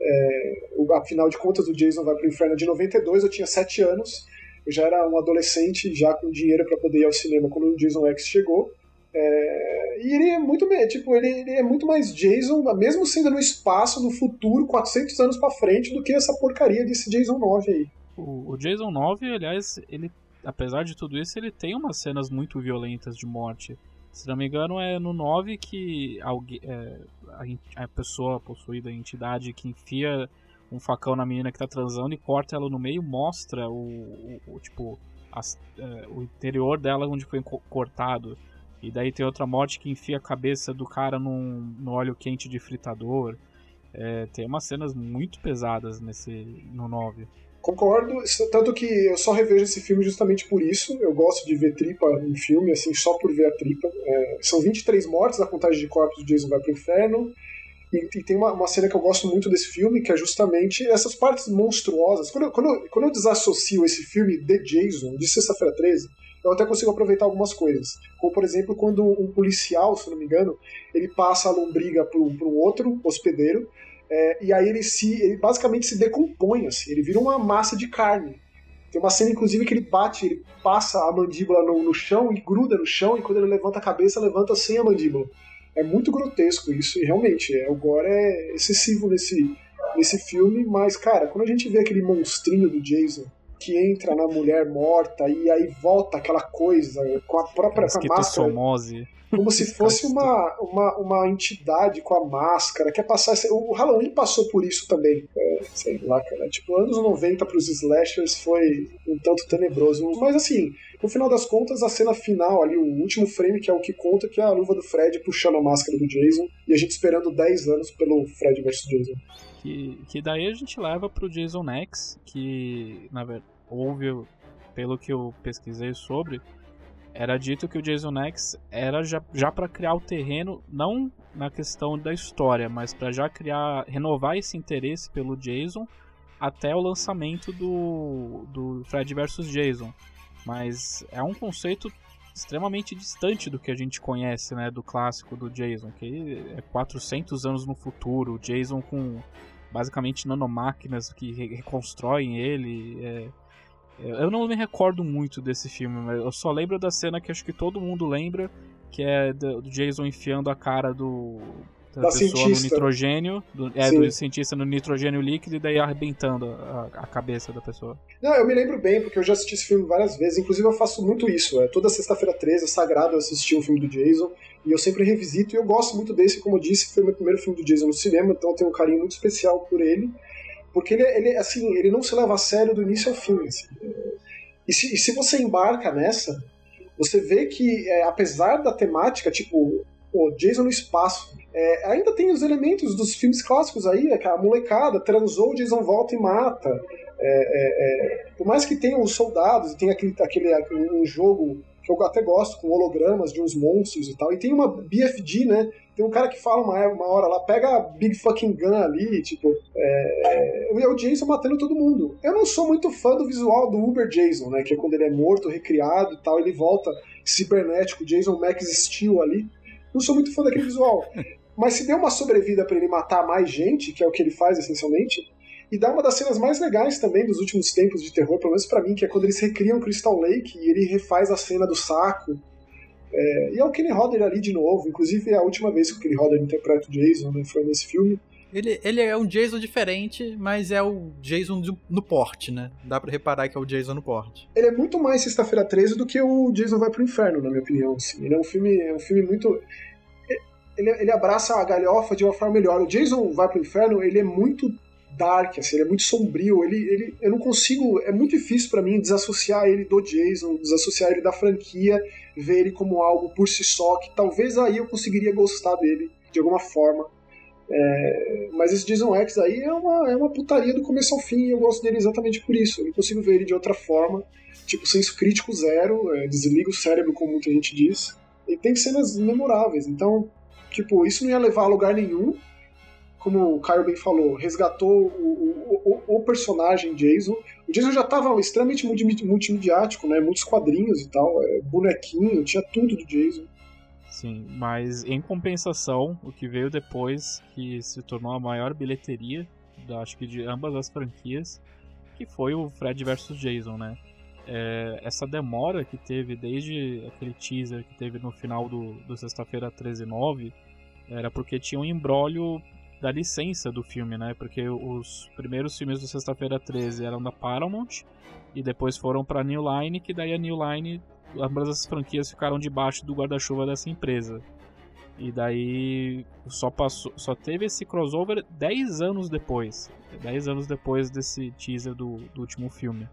É, o, afinal de contas, o Jason vai pro inferno de 92, eu tinha 7 anos, eu já era um adolescente, já com dinheiro para poder ir ao cinema quando o Jason X chegou. É, e ele é muito tipo, ele, ele, é muito mais Jason, mesmo sendo no espaço, no futuro, 400 anos para frente, do que essa porcaria desse Jason 9 aí. O, o Jason 9, aliás, ele apesar de tudo isso, ele tem umas cenas muito violentas de morte. Se não me engano, é no 9 que alguém, é, a, a, pessoa possuída, a entidade que enfia um facão na menina que tá transando e corta ela no meio, mostra o, o, o tipo, as, é, o interior dela onde foi cortado. E daí tem outra morte que enfia a cabeça do cara num, no óleo quente de fritador. É, tem umas cenas muito pesadas nesse no 9. Concordo, tanto que eu só revejo esse filme justamente por isso. Eu gosto de ver tripa em filme, assim, só por ver a tripa. É, são 23 mortes, a contagem de corpos do Jason vai pro inferno. E, e tem uma, uma, cena que eu gosto muito desse filme, que é justamente essas partes monstruosas. Quando eu, quando eu, quando eu desassocio esse filme de Jason, de Sexta-feira 13, eu até consigo aproveitar algumas coisas. Como, por exemplo, quando um policial, se não me engano, ele passa a lombriga para um outro hospedeiro, é, e aí ele se ele basicamente se decompõe, assim, ele vira uma massa de carne. Tem uma cena, inclusive, que ele bate, ele passa a mandíbula no, no chão e gruda no chão, e quando ele levanta a cabeça, levanta sem a mandíbula. É muito grotesco isso, e realmente, é, o gore é excessivo nesse, nesse filme, mas, cara, quando a gente vê aquele monstrinho do Jason que entra na mulher morta e aí volta aquela coisa com a própria com a máscara. Como se fosse uma, uma, uma entidade com a máscara. Quer passar. O Halloween passou por isso também. É, sei lá, cara. Tipo, anos 90 pros slashers foi um tanto tenebroso. Mas assim, no final das contas, a cena final ali, o último frame, que é o que conta, que é a luva do Fred puxando a máscara do Jason. E a gente esperando 10 anos pelo Fred versus Jason. Que, que daí a gente leva pro Jason X, que na verdade houve, pelo que eu pesquisei sobre, era dito que o Jason X era já, já para criar o terreno, não na questão da história, mas para já criar, renovar esse interesse pelo Jason até o lançamento do, do Fred vs Jason. Mas é um conceito extremamente distante do que a gente conhece, né, do clássico do Jason, que é 400 anos no futuro, o Jason com basicamente nanomáquinas que reconstroem ele, é, Eu não me recordo muito desse filme, mas eu só lembro da cena que acho que todo mundo lembra, que é do Jason enfiando a cara do da, da pessoa cientista. no nitrogênio, do, é, Sim. do cientista no nitrogênio líquido e daí arrebentando a, a, cabeça da pessoa. Não, eu me lembro bem, porque eu já assisti esse filme várias vezes, inclusive eu faço muito isso. É, toda sexta-feira 13 é sagrado assistir um filme do Jason, e eu sempre revisito, e eu gosto muito desse, como eu disse, foi meu primeiro filme do Jason no cinema, então eu tenho um carinho muito especial por ele, porque ele, ele assim, ele não se leva a sério do início ao fim. Assim. E, se, e se você embarca nessa, você vê que, é, apesar da temática, tipo, o Jason no espaço, é, ainda tem os elementos dos filmes clássicos aí, é a molecada transou, Jason volta e mata. É, é, é, por mais que tenha os soldados e tenha aquele, aquele um jogo que eu até gosto, com hologramas de uns monstros e tal, e tem uma BFG, né? Tem um cara que fala uma, uma hora lá, pega a Big Fucking Gun ali, tipo, é, é o Jason matando todo mundo. Eu não sou muito fã do visual do Uber Jason, né? Que é quando ele é morto, recriado e tal, ele volta cibernético, Jason Max Steel ali. Não sou muito fã daquele visual. Mas se deu uma sobrevida para ele matar mais gente, que é o que ele faz essencialmente, e dá uma das cenas mais legais também dos últimos tempos de terror, pelo menos para mim, que é quando eles recriam Crystal Lake e ele refaz a cena do saco. É, e é o Kenny Hodder ali de novo, inclusive é a última vez que o Kenny Hodder interpreta o Jason, né, foi nesse filme. Ele, ele é um Jason diferente, mas é o Jason no porte, né? Dá para reparar que é o Jason no porte. Ele é muito mais Sexta-feira 13 do que o Jason Vai pro Inferno, na minha opinião. Assim. Ele é um filme, é um filme muito ele, ele abraça a galhofa de uma forma melhor. O Jason vai pro inferno, ele é muito dark, assim, ele é muito sombrio. Ele, ele, eu não consigo, é muito difícil para mim desassociar ele do Jason, desassociar ele da franquia, ver ele como algo por si só, que talvez aí eu conseguiria gostar dele de alguma forma. É, mas esse Jason X aí é uma, é uma putaria do começo ao fim e eu gosto dele exatamente por isso. Eu não consigo ver ele de outra forma. Tipo, senso crítico zero, é, desliga o cérebro, como muita gente diz. E tem cenas memoráveis. Então, Tipo, isso não ia levar a lugar nenhum. Como o Caio bem falou, resgatou o, o, o personagem Jason. O Jason já estava extremamente multimediático, né? Muitos quadrinhos e tal, é, bonequinho, tinha tudo do Jason. Sim, mas em compensação, o que veio depois, que se tornou a maior bilheteria, da, acho que de ambas as franquias, que foi o Fred vs Jason, né? É, essa demora que teve desde aquele teaser que teve no final do, do Sexta-feira 13/9 era porque tinha um embrólio da licença do filme, né? Porque os primeiros filmes do Sexta-feira 13 eram da Paramount e depois foram para New Line, que daí a New Line, ambas as franquias ficaram debaixo do guarda-chuva dessa empresa. E daí só passou, só teve esse crossover 10 anos depois, 10 anos depois desse teaser do, do último filme.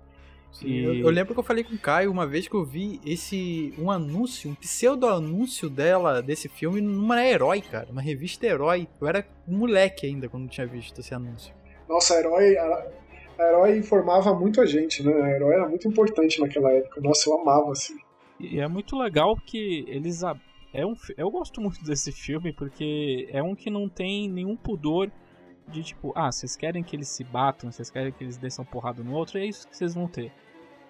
E... Eu, eu, lembro que eu falei com o Caio uma vez que eu vi esse um anúncio, um pseudo anúncio dela desse filme numa herói, cara, uma revista herói. Eu era um moleque ainda quando tinha visto esse anúncio. Nossa, a herói, a, a herói informava muito a gente, né? A herói era muito importante naquela época. Nossa, eu amava assim. E é muito legal que eles é um eu gosto muito desse filme porque é um que não tem nenhum pudor de tipo, ah, vocês querem que eles se batam, vocês querem que eles desçam porrada no outro, é isso que vocês vão ter.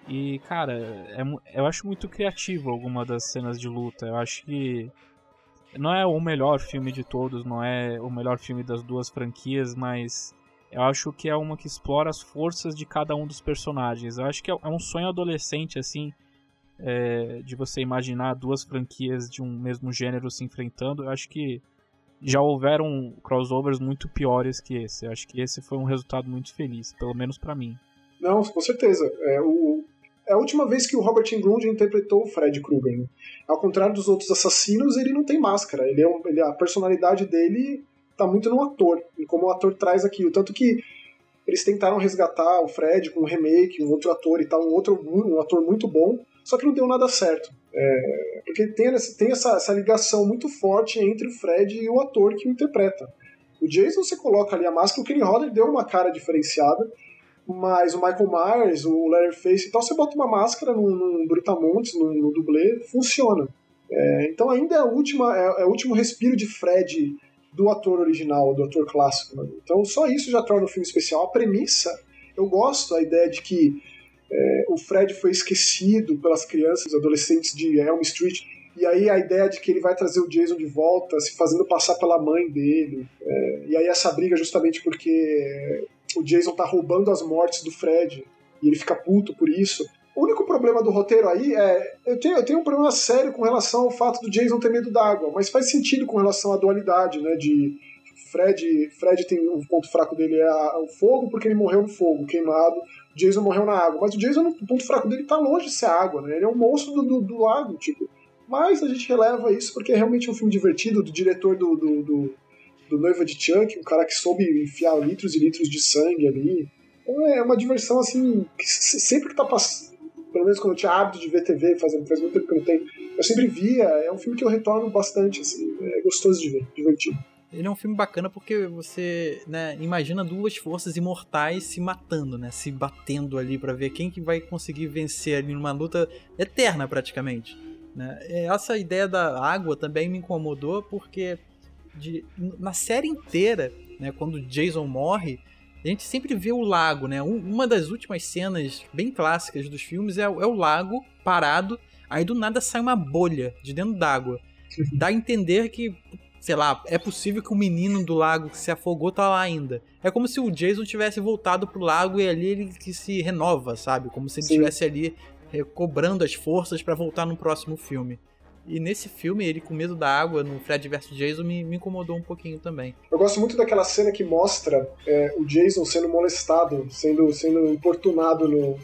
E, cara, é, eu acho muito criativo alguma das cenas de luta. Eu acho que não é o melhor filme de todos, não é o melhor filme das duas franquias, mas eu acho que é uma que explora as forças de cada um dos personagens. Eu acho que é, é um sonho adolescente, assim, é, de você imaginar duas franquias de um mesmo gênero se enfrentando. Eu acho que já houveram crossovers muito piores que esse. Eu acho que esse foi um resultado muito feliz, pelo menos para mim. Não, com certeza. É, o, é a última vez que o Robert Englund interpretou o Fred Krueger. Né? Ao contrário dos outros assassinos, ele não tem máscara. Ele é um, ele, a personalidade dele tá muito no ator, e como o ator traz aquilo. Tanto que eles tentaram resgatar o Fred com um remake, um outro ator e tal, um outro um ator muito bom, só que não deu nada certo. É, porque tem, tem essa, essa ligação muito forte entre o Fred e o ator que o interpreta. O Jason, você coloca ali a máscara, o Kenny Hodder deu uma cara diferenciada, mas o Michael Myers, o Leatherface e tal, você bota uma máscara num, num Brutamontes, num, no dublê, funciona. É, então ainda é, a última, é, é, o último respiro de Fred do ator original, do ator clássico. Né? Então só isso já torna o filme especial. A premissa, eu gosto da ideia de que é, o Fred foi esquecido pelas crianças, adolescentes de Elm Street, e aí a ideia de que ele vai trazer o Jason de volta, se fazendo passar pela mãe dele. É, e aí essa briga justamente porque o Jason tá roubando as mortes do Fred. e ele fica puto por isso. O único problema do roteiro aí é. Eu tenho, eu tenho um problema sério com relação ao fato do Jason ter medo d'água, mas faz sentido com relação à dualidade, né? De Fred, Fred tem um ponto fraco dele é o fogo, porque ele morreu no fogo, queimado. Jason morreu na água. Mas o Jason, o ponto fraco dele tá longe de ser água, né? Ele é um monstro do, do, do lago, tipo. Mas a gente releva isso porque é realmente um filme divertido, do diretor do, do, do, do Noiva de Chuck, um cara que soube enfiar litros e litros de sangue ali. Então é uma diversão, assim, que sempre que tá passando pelo menos quando eu tinha hábito de ver TV, faz, faz muito tempo que eu não tenho, eu sempre via, é um filme que eu retorno bastante, assim, é gostoso de ver, divertido. Ele é um filme bacana porque você né, imagina duas forças imortais se matando, né? Se batendo ali para ver quem que vai conseguir vencer ali numa luta eterna praticamente. Né? Essa ideia da água também me incomodou porque de, na série inteira, né, quando Jason morre, a gente sempre vê o lago, né? uma das últimas cenas bem clássicas dos filmes é, é o lago parado, aí do nada sai uma bolha de dentro d'água. Dá a entender que, sei lá, é possível que o menino do lago que se afogou tá lá ainda. É como se o Jason tivesse voltado pro lago e ali ele que se renova, sabe? Como se ele estivesse ali recobrando as forças para voltar no próximo filme. E nesse filme, ele com medo da água, no Fred vs Jason, me, me, incomodou um pouquinho também. Eu gosto muito daquela cena que mostra é, o Jason sendo molestado, sendo, sendo importunado no,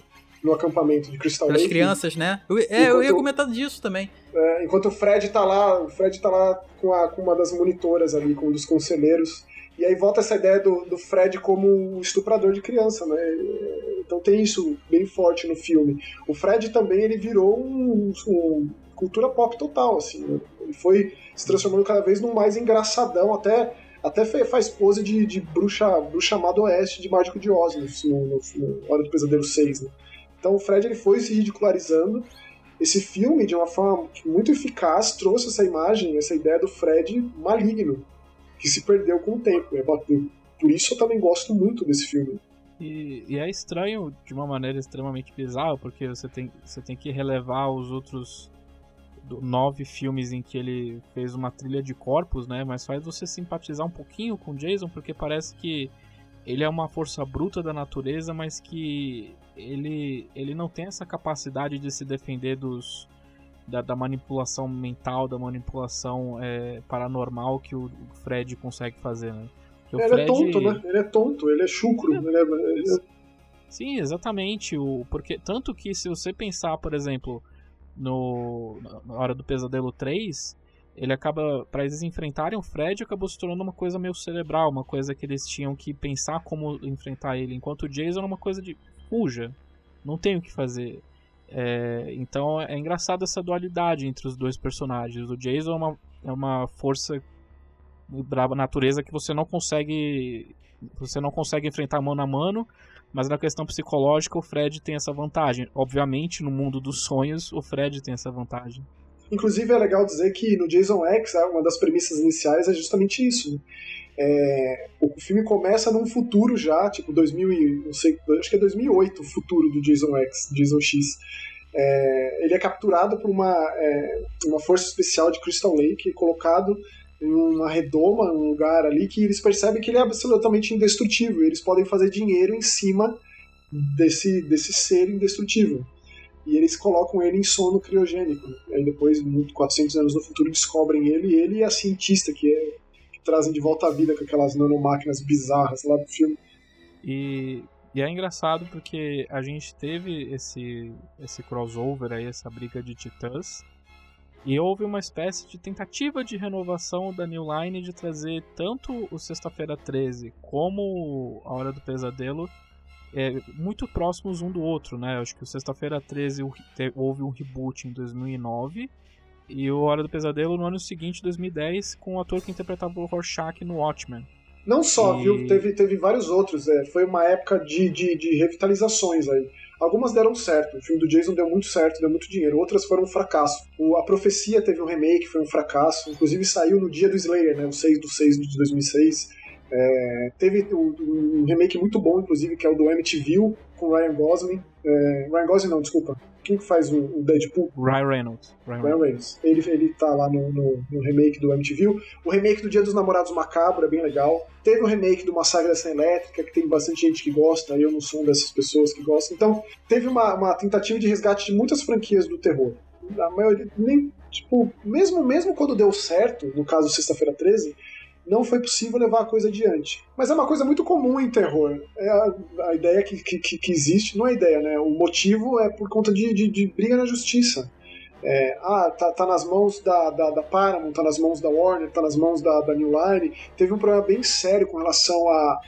no acampamento de Crystal Pelas Lake. crianças, né? Eu, é, enquanto, eu ia comentar disso também. É, enquanto o Fred tá lá, o Fred tá lá com, a, com uma das monitoras ali, com um dos conselheiros. E aí volta essa ideia do, do Fred como estuprador de criança, né? Então tem isso bem forte no filme. O Fred também ele virou um, um cultura pop total, assim. Né? Ele foi se transformando cada vez num mais engraçadão, até até faz pose de, de bruxa, bruxa amado oeste de Mágico de Oz no, no, no, Hora do Pesadelo 6. Né? Então o Fred ele foi se ridicularizando. Esse filme, de uma forma muito eficaz, trouxe essa imagem, essa ideia do Fred maligno, que se perdeu com o tempo. Por isso eu também gosto muito desse filme. E, e, é estranho de uma maneira extremamente bizarra, porque você tem, você tem que relevar os outros nove filmes em que ele fez uma trilha de corpos, né? Mas faz você simpatizar um pouquinho com Jason, porque parece que ele é uma força bruta da natureza, mas que ele, ele não tem essa capacidade de se defender dos, da, da manipulação mental, da manipulação é, paranormal que o Fred consegue fazer, né? ele Fred... é tonto, né? Ele é tonto, ele é chucro. É. Ele é... Ele é... Sim, exatamente. O, porque, tanto que se você pensar, por exemplo, no na hora do Pesadelo 3, ele acaba para eles enfrentarem o Fred acabou se tornando uma coisa meio cerebral, uma coisa que eles tinham que pensar como enfrentar ele, enquanto o Jason é uma coisa de fuja, não tem o que fazer. É, então é engraçado essa dualidade entre os dois personagens. O Jason é uma, é uma força da natureza que você não consegue você não consegue enfrentar mano a mano mas na questão psicológica, o Fred tem essa vantagem. Obviamente, no mundo dos sonhos, o Fred tem essa vantagem. Inclusive, é legal dizer que no Jason X, né, uma das premissas iniciais é justamente isso. Né? É, o filme começa num futuro já, tipo 2000 não sei, acho que é 2008 o futuro do Jason X, Jason X. É, ele é capturado por uma, é, uma força especial de Crystal Lake, colocado em uma redoma, um lugar ali que eles percebem que ele é absolutamente indestrutível. E eles podem fazer dinheiro em cima desse, desse ser indestrutível. E eles colocam ele em sono criogênico. Aí depois, 400 anos no futuro, descobrem ele ele e a cientista que, é, que trazem de volta à vida com aquelas nanomáquinas bizarras lá do filme. E, e é engraçado porque a gente teve esse, esse crossover aí, essa briga de titãs e houve uma espécie de tentativa de renovação da New Line de trazer tanto o Sexta-feira 13 como a Hora do Pesadelo é, muito próximos um do outro, né? Acho que o Sexta-feira 13 houve um reboot em 2009 e o Hora do Pesadelo no ano seguinte, 2010, com o ator que interpretava o Rorschach no Watchmen. Não só, e... viu? Teve, teve vários outros. É, foi uma época de, de, de revitalizações aí. Algumas deram certo, o filme do Jason deu muito certo, deu muito dinheiro, outras foram um fracasso. O, a Profecia teve um remake, foi um fracasso, inclusive saiu no dia do Slayer, né, o 6 do 6 de 2006. É, teve um, um, remake muito bom, inclusive, que é o do Amityville, com Ryan Gosling. É, Ryan Gosling não, desculpa. quem que faz o, o Deadpool? Ryan Reynolds. Ryan Ryan Reynolds. Ele, ele tá lá no, no, no remake do MTV. O remake do Dia dos Namorados Macabro é bem legal. Teve o remake do Massacre da Serra Elétrica, que tem bastante gente que gosta, eu não sou uma dessas pessoas que gostam. Então, teve uma, uma tentativa de resgate de muitas franquias do terror. A maioria, nem, tipo, mesmo, mesmo quando deu certo, no caso Sexta-feira 13, não foi possível levar a coisa adiante. Mas é uma coisa muito comum em terror. É a, a ideia que, que, que, existe, não é ideia, né? O motivo é por conta de, de, de briga na justiça. É, ah, tá, tá, nas mãos da, da, da, Paramount, tá nas mãos da Warner, tá nas mãos da, da New Line. Teve um problema bem sério com relação a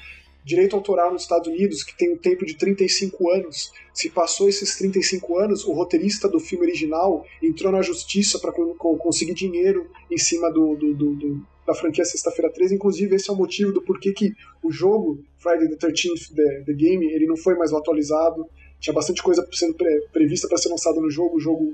direito autoral nos Estados Unidos, que tem um tempo de 35 anos. Se passou esses 35 anos, o roteirista do filme original entrou na justiça para conseguir dinheiro em cima do, do, do, do da franquia Sexta-feira 13. Inclusive, esse é o motivo do porquê que o jogo Friday the 13th, the, the Game, ele não foi mais atualizado. Tinha bastante coisa sendo pre prevista para ser lançada no jogo. O jogo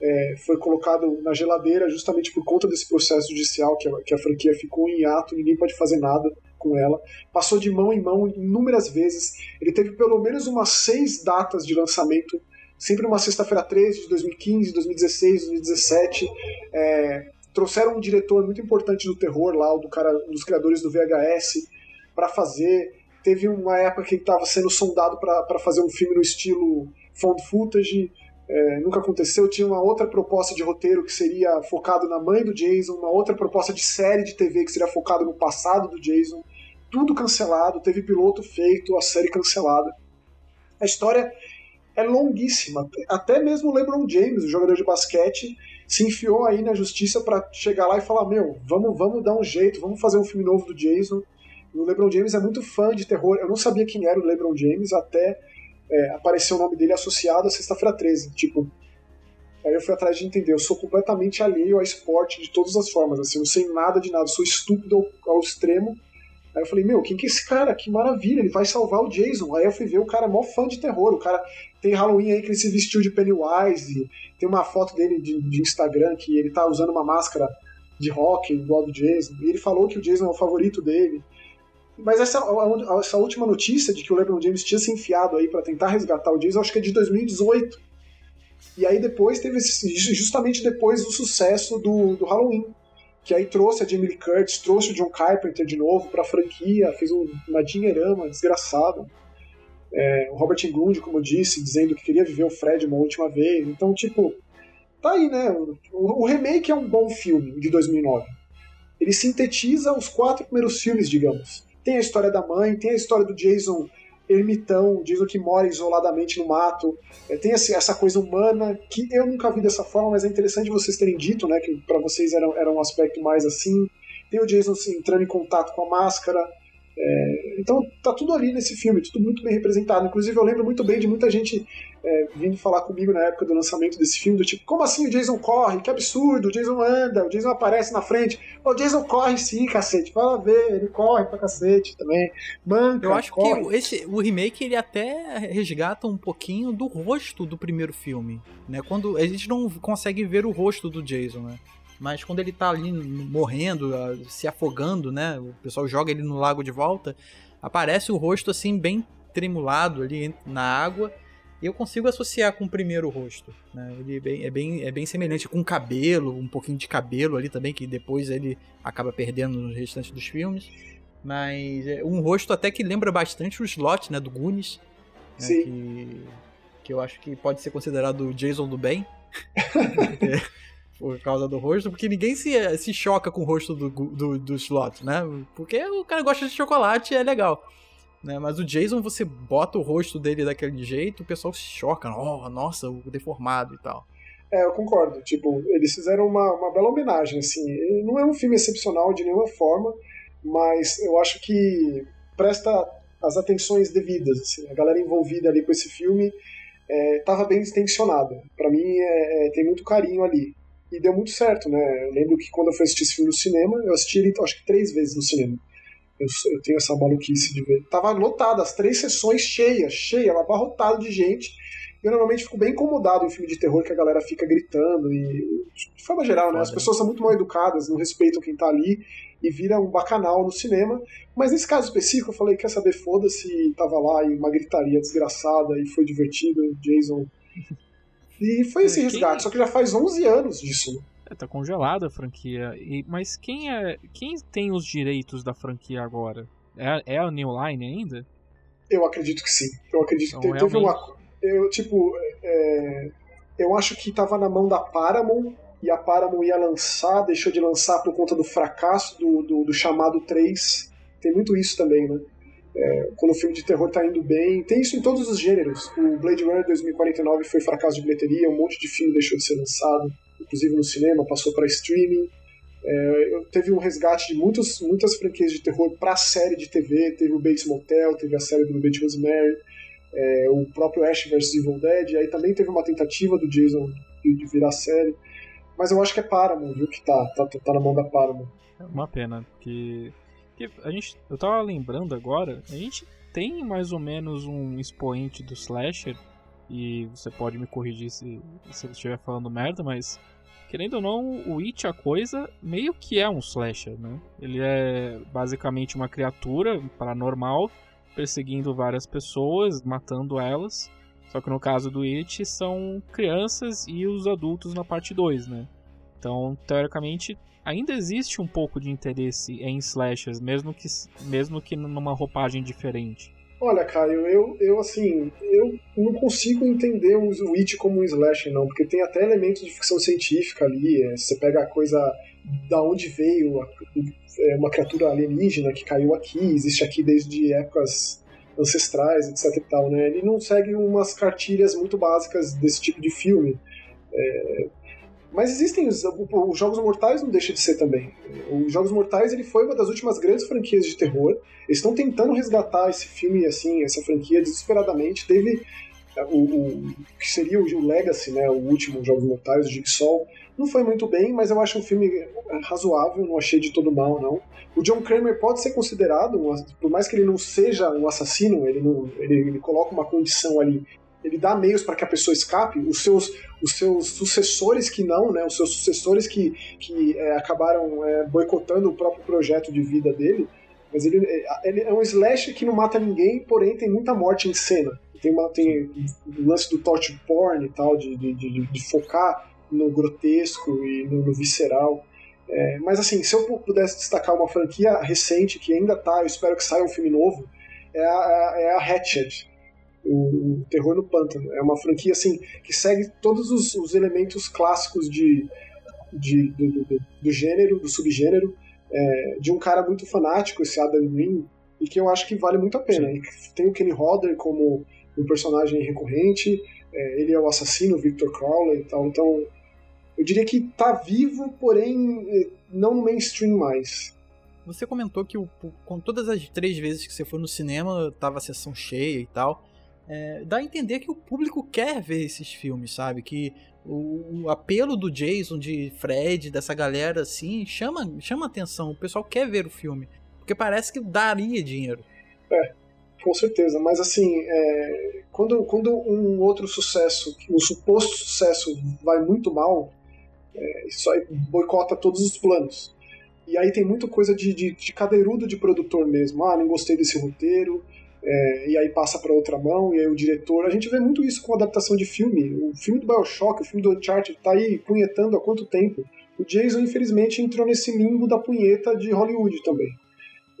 é, foi colocado na geladeira justamente por conta desse processo judicial que a, que a franquia ficou em ato, ninguém pode fazer nada com ela. Passou de mão em mão inúmeras vezes. Ele teve pelo menos umas seis datas de lançamento sempre uma sexta-feira 13 de 2015, 2016, 2017. É, trouxeram um diretor muito importante do terror lá, do cara, um dos criadores do VHS, para fazer. Teve uma época que ele estava sendo sondado para fazer um filme no estilo found footage. É, nunca aconteceu. Tinha uma outra proposta de roteiro que seria focado na mãe do Jason, uma outra proposta de série de TV que seria focado no passado do Jason. Tudo cancelado, teve piloto feito, a série cancelada. A história é longuíssima. Até mesmo o LeBron James, o jogador de basquete, se enfiou aí na justiça para chegar lá e falar: Meu, vamos, vamos dar um jeito, vamos fazer um filme novo do Jason. o LeBron James é muito fã de terror. Eu não sabia quem era o LeBron James até é, aparecer o nome dele associado a Sexta-feira 13. Tipo, aí eu fui atrás de entender. Eu sou completamente alheio ao esporte de todas as formas. Assim, eu não sei nada de nada, sou estúpido ao, ao extremo. Aí eu falei, meu, quem que é esse cara? Que maravilha, ele vai salvar o Jason. Aí eu fui ver o cara é mó fã de terror. O cara tem Halloween aí que ele se vestiu de Pennywise. Tem uma foto dele de, de Instagram que ele tá usando uma máscara de rock igual do Jason. E ele falou que o Jason é o favorito dele. Mas essa, essa última notícia de que o LeBron James tinha se enfiado aí para tentar resgatar o Jason, acho que é de 2018. E aí depois teve esse, justamente depois do sucesso do, do Halloween que aí trouxe a Jamie Lee Curtis, trouxe o John Carpenter de novo para a franquia, fez um, uma dinheirama desgraçada. É, o Robert Englund, como eu disse, dizendo que queria viver o Fred uma última vez. Então, tipo, tá aí, né? O, o remake é um bom filme de 2009. Ele sintetiza os quatro primeiros filmes, digamos. Tem a história da mãe, tem a história do Jason ermitão, Jason que mora isoladamente no mato. É, tem essa, coisa humana que eu nunca vi dessa forma, mas é interessante vocês terem dito, né? Que para vocês era, era um aspecto mais assim. Tem o Jason entrando em contato com a máscara. É, então tá tudo ali nesse filme, tudo muito bem representado. Inclusive eu lembro muito bem de muita gente é, vindo falar comigo na época do lançamento desse filme, do tipo, como assim o Jason corre? Que absurdo, o Jason anda, o Jason aparece na frente. O Jason corre sim, cacete, fala ver, ele corre pra cacete também. Manca, Eu acho corre. que esse, o remake ele até resgata um pouquinho do rosto do primeiro filme, né? Quando a gente não consegue ver o rosto do Jason, né? Mas quando ele tá ali morrendo, se afogando, né? O pessoal joga ele no lago de volta, aparece o rosto assim bem tremulado ali na água eu consigo associar com o primeiro rosto. Né? Ele é bem, é, bem, é bem semelhante com cabelo, um pouquinho de cabelo ali também, que depois ele acaba perdendo no restante dos filmes. Mas é um rosto até que lembra bastante o slot né, do Goonies. Né, Sim. Que, que eu acho que pode ser considerado o Jason do bem. por causa do rosto, porque ninguém se, se choca com o rosto do, do, do slot, né? Porque o cara gosta de chocolate e é legal. Né? Mas o Jason, você bota o rosto dele daquele jeito, o pessoal se choca. Oh, nossa, o deformado e tal. É, eu concordo. Tipo, eles fizeram uma, uma bela homenagem, assim. Não é um filme excepcional de nenhuma forma, mas eu acho que presta as atenções devidas. Assim. A galera envolvida ali com esse filme estava é, bem intencionada. Para mim, é, é, tem muito carinho ali. E deu muito certo, né? Eu lembro que quando eu fui assistir esse filme no cinema, eu assisti ele acho que três vezes no cinema. Eu, eu, tenho essa maluquice de ver. Tava lotado, as três sessões cheias, cheia, abarrotado de gente. Eu normalmente fico bem incomodado em filme de terror que a galera fica gritando e. De forma geral, né? As pessoas são muito mal educadas, não respeitam quem tá ali e vira um bacanal no cinema. Mas nesse caso específico, eu falei: quer saber, foda-se, tava lá e uma gritaria desgraçada e foi divertido. Jason E foi esse Quem- resgate, só que já faz 11 anos disso. É, tá congelada a franquia. E, mas quem é. Quem tem os direitos da franquia agora? É, é a New Line ainda? Eu acredito que sim. Eu acredito que Então, teve uma. Eu, tipo, é, eu acho que tava na mão da Paramount e a Paramount ia lançar, deixou de lançar por conta do fracasso do, do, do chamado 3. Tem muito isso também, né? É, quando o filme de terror tá indo bem. Tem isso em todos os gêneros. O Blade Runner 2049 foi fracasso de bilheteria, um monte de filme deixou de ser lançado, inclusive no cinema, passou para streaming. É, teve um resgate de muitos, muitas franquias de terror pra série de TV. Teve o Bates Motel, teve a série do Bates Rosemary, é, o próprio Ash vs Evil Dead. Aí também teve uma tentativa do Jason de, de virar série. Mas eu acho que é Paramount, viu? Que tá, tá, tá na mão da Paramount. É uma pena, porque, porque a gente, eu tava lembrando agora, a gente tem mais ou menos um expoente do slasher, e você pode me corrigir se, se eu estiver falando merda, mas querendo ou não, o It, a coisa, meio que é um slasher, né? Ele é basicamente uma criatura paranormal perseguindo várias pessoas, matando elas. Só que no caso do It são crianças e os adultos na parte 2, né? Então, teoricamente, ainda existe um pouco de interesse em slashers, mesmo que, mesmo que numa roupagem diferente. Olha, Caio, eu, eu assim, eu não consigo entender o o It como um slasher, não, porque tem até elementos de ficção científica ali. é, você pega a coisa da onde veio a- é, uma criatura alienígena que caiu aqui, existe aqui desde épocas ancestrais, etc e tal, né? Ele não segue umas cartilhas muito básicas desse tipo de filme. É, mas existem os, os Jogos Mortais não deixa de ser também. Os Jogos Mortais ele foi uma das últimas grandes franquias de terror. Eles estão tentando resgatar esse filme, assim, essa franquia desesperadamente. Teve é, o, o que seria o, Legacy, né, o último Jogos Mortais, o Jigsaw. Não foi muito bem, mas eu acho um filme razoável, não achei de todo mal, não. O John Kramer pode ser considerado, por mais que ele não seja um assassino, ele, não, ele, ele coloca uma condição ali ele dá meios para que a pessoa escape, os seus, os seus sucessores que não, né, os seus sucessores que, que é, acabaram é, boicotando o próprio projeto de vida dele, mas ele, é- ele é um slash que não mata ninguém, porém tem muita morte em cena. Tem, uma, tem lance do torture porn e tal, de, de, de, de focar no grotesco e no, no visceral. É, mas assim, se eu pudesse destacar uma franquia recente que ainda tá, eu espero que saia um filme novo, é a, é a Hatchet, o, Terror no Pântano. É uma franquia assim que segue todos os, os elementos clássicos de, de, do, do, do- gênero, do subgênero, é, de um cara muito fanático, esse Adam Green, e que eu acho que vale muito a pena. E tem o Kenny Hodder como um personagem recorrente, é, ele é o assassino, Victor Crowley e tal, então eu diria que tá vivo, porém eh, não no mainstream mais. Você comentou que o- com todas as três vezes que você foi no cinema, tava a sessão cheia e tal. É, dá a entender que o público quer ver esses filmes, sabe? Que o, o apelo do Jason, de Fred, dessa galera assim, chama, chama atenção. O pessoal quer ver o filme. Porque parece que daria dinheiro. Com certeza, mas assim, é, quando, quando um outro sucesso, um suposto sucesso vai muito mal, é, isso aí boicota todos os planos. E aí tem muita coisa de, de, de cadeirudo de produtor mesmo. Ah, não gostei desse roteiro, é, e aí passa para outra mão, e aí o diretor. A gente vê muito isso com adaptação de filme. O filme do Bioshock, o filme do Uncharted, tá aí punhetando há quanto tempo? O Jason, infelizmente, entrou nesse limbo da punheta de Hollywood também.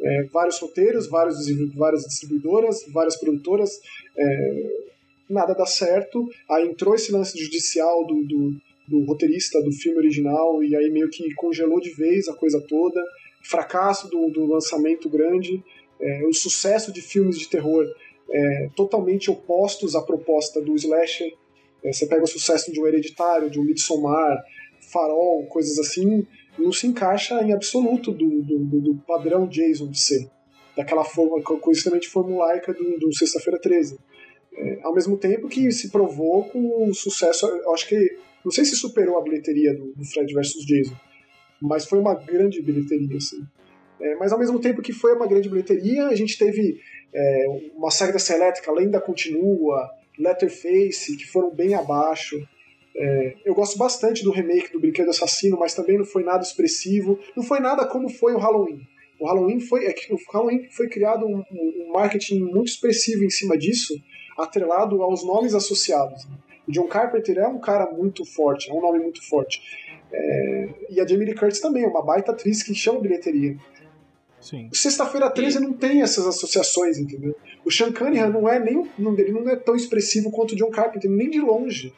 É, vários roteiros, vários, várias distribuidoras, várias produtoras, é, nada dá certo. Aí entrou esse lance judicial do, do, do, roteirista do filme original e aí meio que congelou de vez a coisa toda. Fracasso do, do lançamento grande, é, o sucesso de filmes de terror é, totalmente opostos à proposta do slasher. É, você pega o sucesso de um Hereditário, de um Midsommar, Farol, coisas assim, não se encaixa em absoluto do, do, do padrão Jason de ser. Daquela forma conhecidamente formulaica do, do Sexta-feira 13. É, ao mesmo tempo que se provou com o sucesso, eu acho que, não sei se superou a bilheteria do, do Fred vs Jason, mas foi uma grande bilheteria, assim. É, mas ao mesmo tempo que foi uma grande bilheteria, a gente teve é, uma saga elétrica, Lenda Continua, Letterface, que foram bem abaixo. É, eu gosto bastante do remake do Brinquedo Assassino, mas também não foi nada expressivo. Não foi nada como foi o Halloween. O Halloween foi, é o Halloween foi criado um, um marketing muito expressivo em cima disso, atrelado aos nomes associados. O John Carpenter é um cara muito forte, é um nome muito forte. É, e a Jamie Lee Curtis também, é uma baita atriz que chama bilheteria. Sim. Sexta-feira 13 não tem essas associações, entendeu? O Sean Cunningham não é nem não, ele não é tão expressivo quanto o John Carpenter, nem de longe.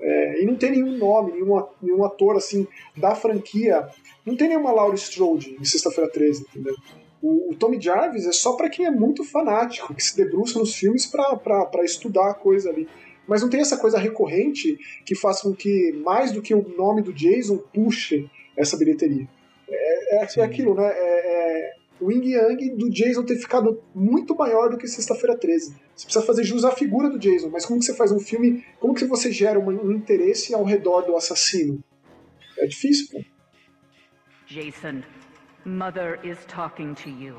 É, e não tem nenhum nome, nenhum, nenhum ator assim da franquia. Não tem nenhuma Laurie Strode em Sexta-feira 13, entendeu? O, o Tommy Jarvis é só para quem é muito fanático, que se debruça nos filmes para estudar a coisa ali. Mas não tem essa coisa recorrente que faça com que, mais do que o nome do Jason, puxe essa bilheteria. É, é, é aquilo, né? É, é, o Yin Yang do Jason ter ficado muito maior do que Sexta-feira 13. Você precisa fazer jus à figura do Jason, mas como que você faz um filme, como que você gera um, um interesse ao redor do assassino? É difícil, pô. Jason, Mother is talking to you.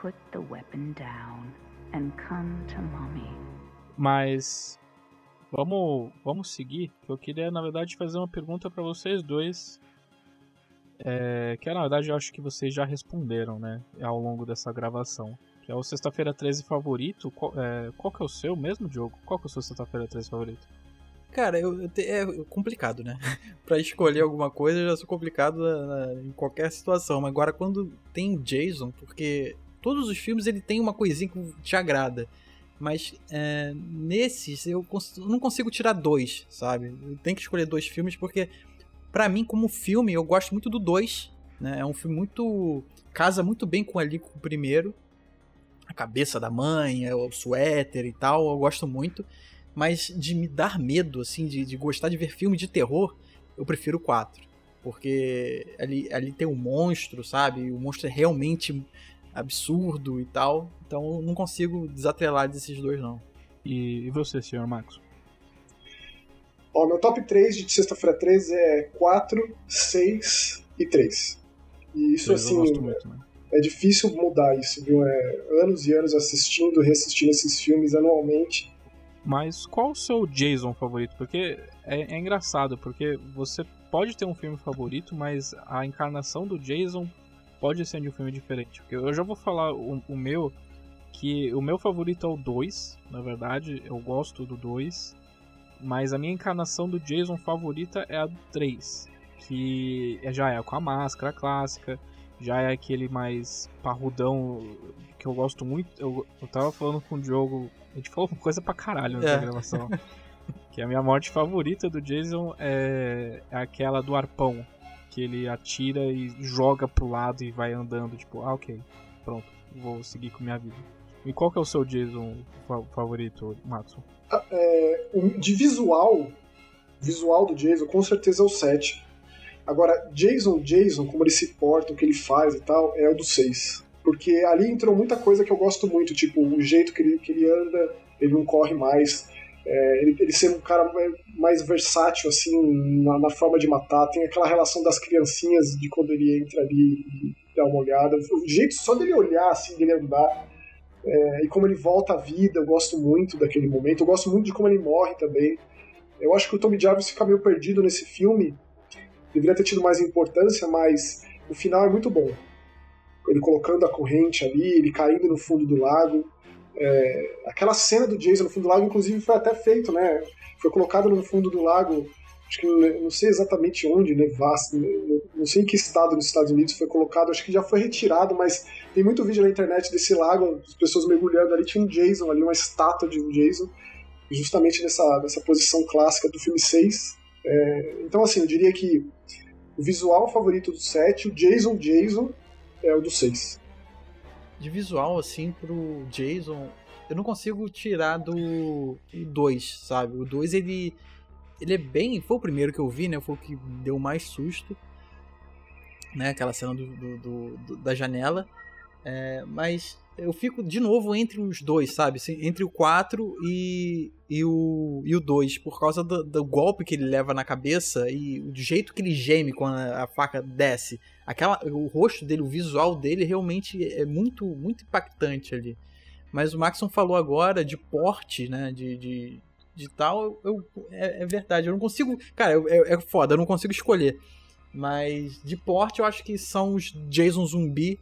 Put the weapon down and come to mommy. Mas vamos, vamos seguir. Eu queria, na verdade, fazer uma pergunta para vocês dois é, que na verdade eu acho que vocês já responderam, né, ao longo dessa gravação. Que é o Sexta-feira 13 favorito. Qual, é, qual que é o seu mesmo, Diogo? Qual que é o seu Sexta-feira 13 favorito? Cara, eu, eu te, é complicado, né? pra escolher alguma coisa eu já sou complicado na, na, em qualquer situação. Mas agora quando tem Jason, porque todos os filmes ele tem uma coisinha que te agrada. Mas é, nesses eu, cons eu não consigo tirar dois, sabe? Eu tenho que escolher dois filmes porque para mim, como filme, eu gosto muito do 2. Né? É um filme muito. casa muito bem com ali com o primeiro. A cabeça da mãe, é o suéter e tal, eu gosto muito. Mas de me dar medo, assim, de, de gostar de ver filme de terror, eu prefiro o 4. Porque ali, ali tem um monstro, sabe? O monstro é realmente absurdo e tal. Então eu não consigo desatrelar desses dois, não. E, e você, senhor Marcos? Ó, meu top 3 de sexta-feira 13 é 4, 6 e 3. E isso, assim, muito, né? é difícil mudar isso, viu? É anos e anos assistindo, reassistindo esses filmes anualmente. Mas qual o seu Jason favorito? Porque é, é, engraçado, porque você pode ter um filme favorito, mas a encarnação do Jason pode ser de um filme diferente. Porque eu já vou falar o, o meu, que o meu favorito é o 2, na verdade, eu gosto do 2. Mas a minha encarnação do Jason favorita é a do 3. Que é, já é com a máscara clássica, já é aquele mais parrudão que eu gosto muito. Eu, eu tava falando com o Diogo, a gente falou coisa pra caralho nessa é. gravação. que a minha morte favorita do Jason é, é aquela do arpão. Que ele atira e joga pro lado e vai andando, tipo, ah, ok, pronto, vou seguir com minha vida. E qual que é o seu Jason favorito, Matson? É, de visual, visual do Jason, com certeza é o 7. Agora, Jason, Jason, como ele se porta, o que ele faz e tal, é o do 6. Porque ali entrou muita coisa que eu gosto muito, tipo, o jeito que ele, que ele anda, ele não corre mais, é, ele, ele ser um cara mais versátil, assim, na, na, forma de matar, tem aquela relação das criancinhas de quando ele entra ali e dá uma olhada, o jeito só dele olhar, assim, dele andar, é, e como ele volta à vida, eu gosto muito daquele momento. Eu gosto muito de como ele morre também. Eu acho que o Tommy Jarvis fica meio perdido nesse filme. Deveria ter tido mais importância, mas o final é muito bom. Ele colocando a corrente ali, ele caindo no fundo do lago. É, aquela cena do Jason no fundo do lago, inclusive, foi até feito, né? Foi colocado no fundo do lago acho que não sei exatamente onde, Nevasca, né, não sei em que estado nos Estados Unidos foi colocado, acho que já foi retirado, mas tem muito vídeo na internet desse lago, as pessoas mergulhando ali, tinha um Jason ali, uma estátua de um Jason, justamente nessa, nessa posição clássica do filme 6. É, então, assim, eu diria que o visual favorito do 7, o Jason Jason, é o do 6. De visual, assim, pro Jason, eu não consigo tirar do 2, sabe? O 2 ele ele é bem. Foi o primeiro que eu vi, né? Foi o que deu mais susto. Né? Aquela cena do, do, do da janela. É, mas eu fico de novo entre os dois, sabe? Entre o 4 e, e o, e o 2, por causa do, do, golpe que ele leva na cabeça e o jeito que ele geme quando a, a, faca desce. Aquela, o rosto dele, o visual dele realmente é muito, muito impactante ali. Mas o Maxon falou agora de porte, né? De, de, de tal, eu, é, é, verdade. Eu não consigo. Cara, é, é foda, eu não consigo escolher. Mas de porte eu acho que são os Jason zumbi,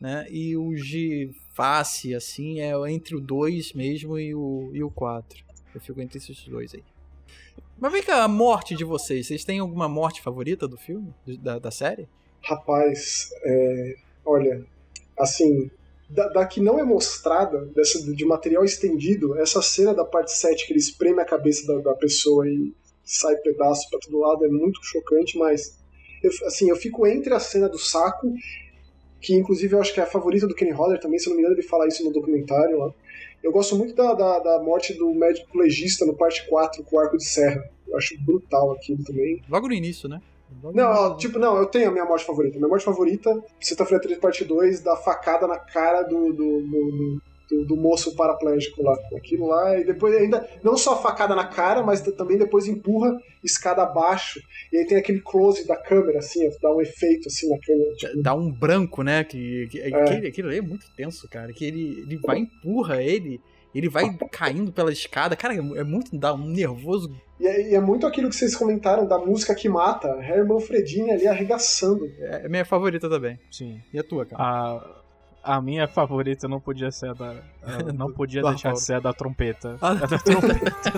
né? E os de face, assim, é entre o 2 mesmo e o, e o 4. Eu fico entre esses dois aí. Mas vem cá, a morte de vocês. Vocês têm alguma morte favorita do filme? Da, da série? Rapaz, é, olha, assim, da, da, que não é mostrada, dessa, de material estendido, essa cena da parte 7 que ele espreme a cabeça da, da pessoa e sai pedaço para todo lado é muito chocante, mas eu, assim, eu fico entre a cena do saco, que inclusive eu acho que é a favorita do Kenny Hodder também, se não me engano, ele fala isso no documentário lá. Eu gosto muito da, da, da morte do médico legista no parte 4 com o arco de serra. Eu acho brutal aquilo também. Logo no início, né? Não, tipo, não, eu tenho a minha morte favorita. Minha morte favorita, sexta-feira 3, parte 2, da facada na cara do, do, do, do, do moço paraplégico lá. Aquilo lá, e depois ainda, não só a facada na cara, mas também depois empurra escada abaixo. E aí tem aquele close da câmera, assim, dá um efeito assim na câmera. Tipo... Dá um branco, né? Que, que, é. aquele, aquilo aí é muito tenso, cara. Que ele, ele vai empurra ele ele vai caindo pela escada. Cara, é muito. dá um nervoso. E é, e é, muito aquilo que vocês comentaram da música que mata. Herman Fredini ali arregaçando. É, é minha favorita também. Sim. E a tua, cara? A. A minha favorita não podia ser a da. Não podia deixar de ser a da trompeta. A da trompeta.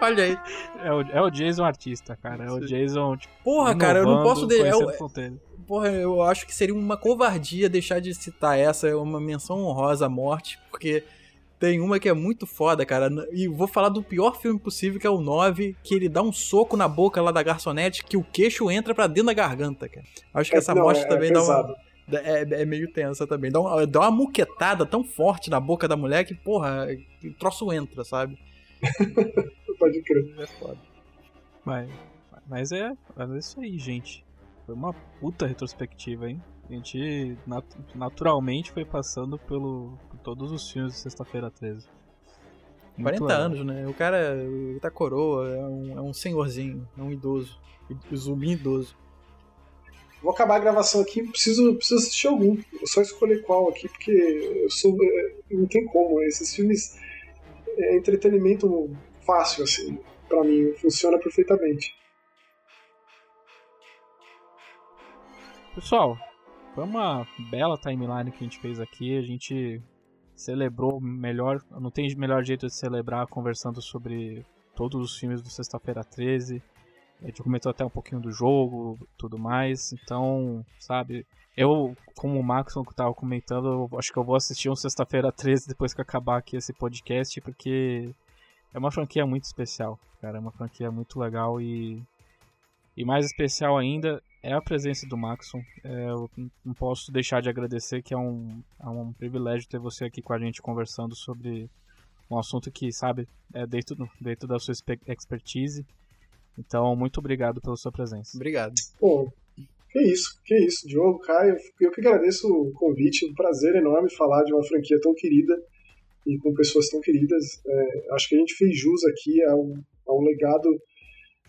Olha aí. É o, é o Jason artista, cara. É o Jason. Tipo, Porra, cara, eu não posso. De... É porra, eu acho que seria uma covardia deixar de citar essa, é uma menção honrosa à morte, porque tem uma que é muito foda, cara. E vou falar do pior filme possível, que é o 9, que ele dá um soco na boca lá da garçonete, que o queixo entra pra dentro da garganta, cara. Acho que é, essa não, morte é, também é dá uma. É, é, meio tensa também. Dá uma, dá uma muquetada tão forte na boca da mulher que, porra, o troço entra, sabe? Pode crer. É foda. Mas, mas é, é isso aí, gente. Foi uma puta retrospectiva, hein? A gente nat naturalmente foi passando pelo, por todos os filmes de Sexta-feira 13. Muito 40 legal. anos, né? O cara tá coroa, é um, é um senhorzinho, é um idoso. Zumbi idoso. Vou acabar a gravação aqui, preciso, preciso assistir algum. Eu só escolher qual aqui, porque eu sou. É, não tem como. Esses filmes é entretenimento fácil, assim. para mim, funciona perfeitamente. Pessoal, foi uma bela timeline que a gente fez aqui. A gente celebrou melhor. Não tem melhor jeito de celebrar conversando sobre todos os filmes do Sexta-feira 13. A gente comentou até um pouquinho do jogo tudo mais. Então, sabe, eu, como o Maxon que tava comentando, acho que eu vou assistir um Sexta-feira 13 depois que acabar aqui esse podcast, porque é uma franquia muito especial, cara. É uma franquia muito legal e. E mais especial ainda é a presença do Maxon. É, eu não posso deixar de agradecer que é um, é um privilégio ter você aqui com a gente conversando sobre um assunto que, sabe, é dentro, dentro da sua expertise. Então, muito obrigado pela sua presença. Obrigado. Pô, que isso, que isso, Diogo, Caio. Eu que agradeço o convite, um prazer enorme falar de uma franquia tão querida e com pessoas tão queridas. É, acho que a gente fez jus aqui a um, a um legado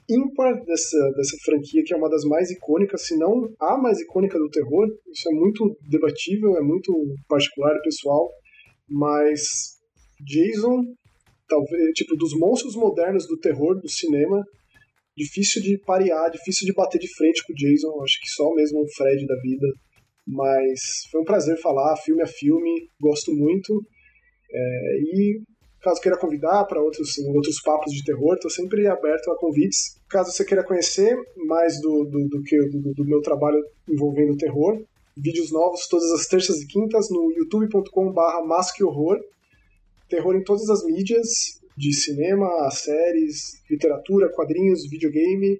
ímpar dessa, dessa franquia, que é uma das mais icônicas, se não a mais icônica do terror. Isso é muito debatível, é muito particular e pessoal, mas Jason, talvez, tipo, dos monstros modernos do terror do cinema, difícil de parear, difícil de bater de frente com o Jason, acho que só mesmo o Fred da vida. Mas foi um prazer falar, filme a filme, gosto muito. É, e Caso queira convidar para outros, outros papos de terror, estou sempre aberto a convites. Caso você queira conhecer mais do, do, do que do, do, meu trabalho envolvendo terror, vídeos novos todas as terças e quintas no youtube.com/barra Horror. Terror em todas as mídias, de cinema, séries, literatura, quadrinhos, videogame.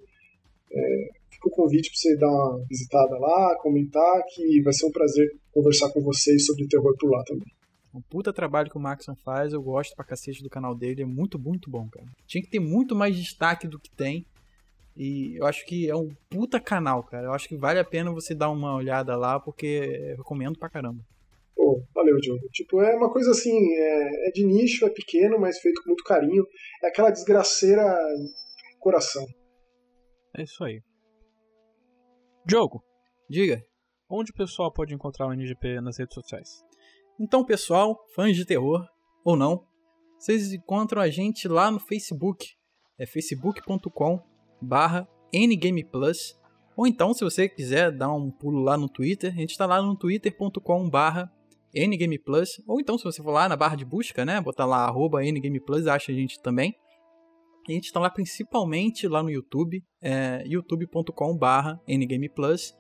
É, fica o convite para você dar uma visitada lá, comentar, que vai ser um prazer conversar com vocês sobre terror por lá também. Um puta trabalho que o Maxon faz, eu gosto pra cacete do canal dele, é muito, muito bom, cara. Tinha que ter muito mais destaque do que tem. E eu acho que é um puta canal, cara. Eu acho que vale a pena você dar uma olhada lá, porque eu recomendo pra caramba. Pô, valeu, Diogo. Tipo, é uma coisa assim, é, é de nicho, é pequeno, mas feito com muito carinho. É aquela desgraceira coração. É isso aí. Diogo, diga. Onde o pessoal pode encontrar o NGP nas redes sociais? Então, pessoal, fãs de terror ou não, vocês encontram a gente lá no Facebook. É facebook.com barra ngameplus. Ou então, se você quiser dar um pulo lá no Twitter, a gente está lá no twitter.com barra NGame Plus, ou então se você for lá na barra de busca, né, botar lá arroba NGame Plus, acha a gente também. A gente está lá principalmente lá no YouTube, é, youtube.com barra Plus.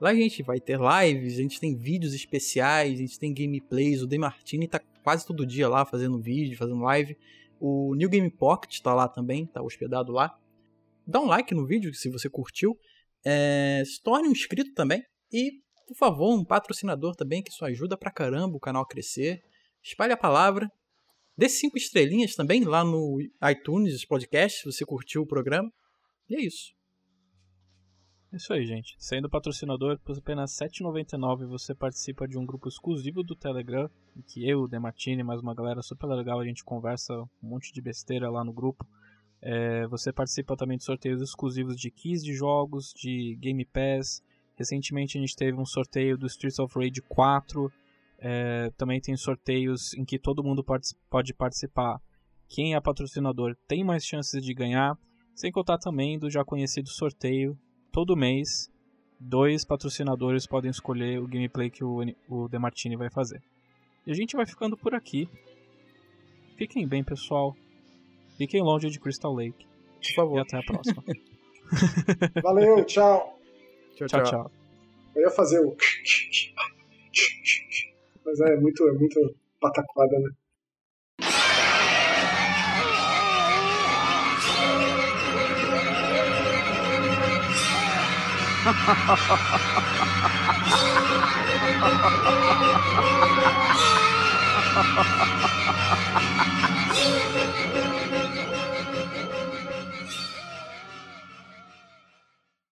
Lá a gente vai ter lives, a gente tem vídeos especiais, a gente tem gameplays, o Demartini tá quase todo dia lá fazendo vídeo, fazendo live. O New Game Pocket está lá também, tá hospedado lá. Dá um like no vídeo se você curtiu. É, se torne um inscrito também. E, por favor, um patrocinador também, que isso ajuda pra caramba o canal a crescer. Espalhe a palavra. Dê cinco estrelinhas também lá no iTunes Podcast, se você curtiu o programa. E é isso. Isso aí, gente. Sendo patrocinador, por apenas R$ 7,99 você participa de um grupo exclusivo do Telegram, em que eu, Demartini, mais uma galera super legal, a gente conversa um monte de besteira lá no grupo. É, você participa também de sorteios exclusivos de keys de jogos, de Game Pass. Recentemente a gente teve um sorteio do Streets of Rage 4. É, também tem sorteios em que todo mundo pode participar. Quem é patrocinador tem mais chances de ganhar. Sem contar também do já conhecido sorteio todo mês, dois patrocinadores podem escolher o gameplay que o, o Demartini vai fazer. E a gente vai ficando por aqui. Fiquem bem, pessoal. Fiquem longe de Crystal Lake. Por favor. E até a próxima. Valeu, tchau. Tchau, tchau. tchau. Eu ia fazer o. Mas é muito, é muito pataquada, né?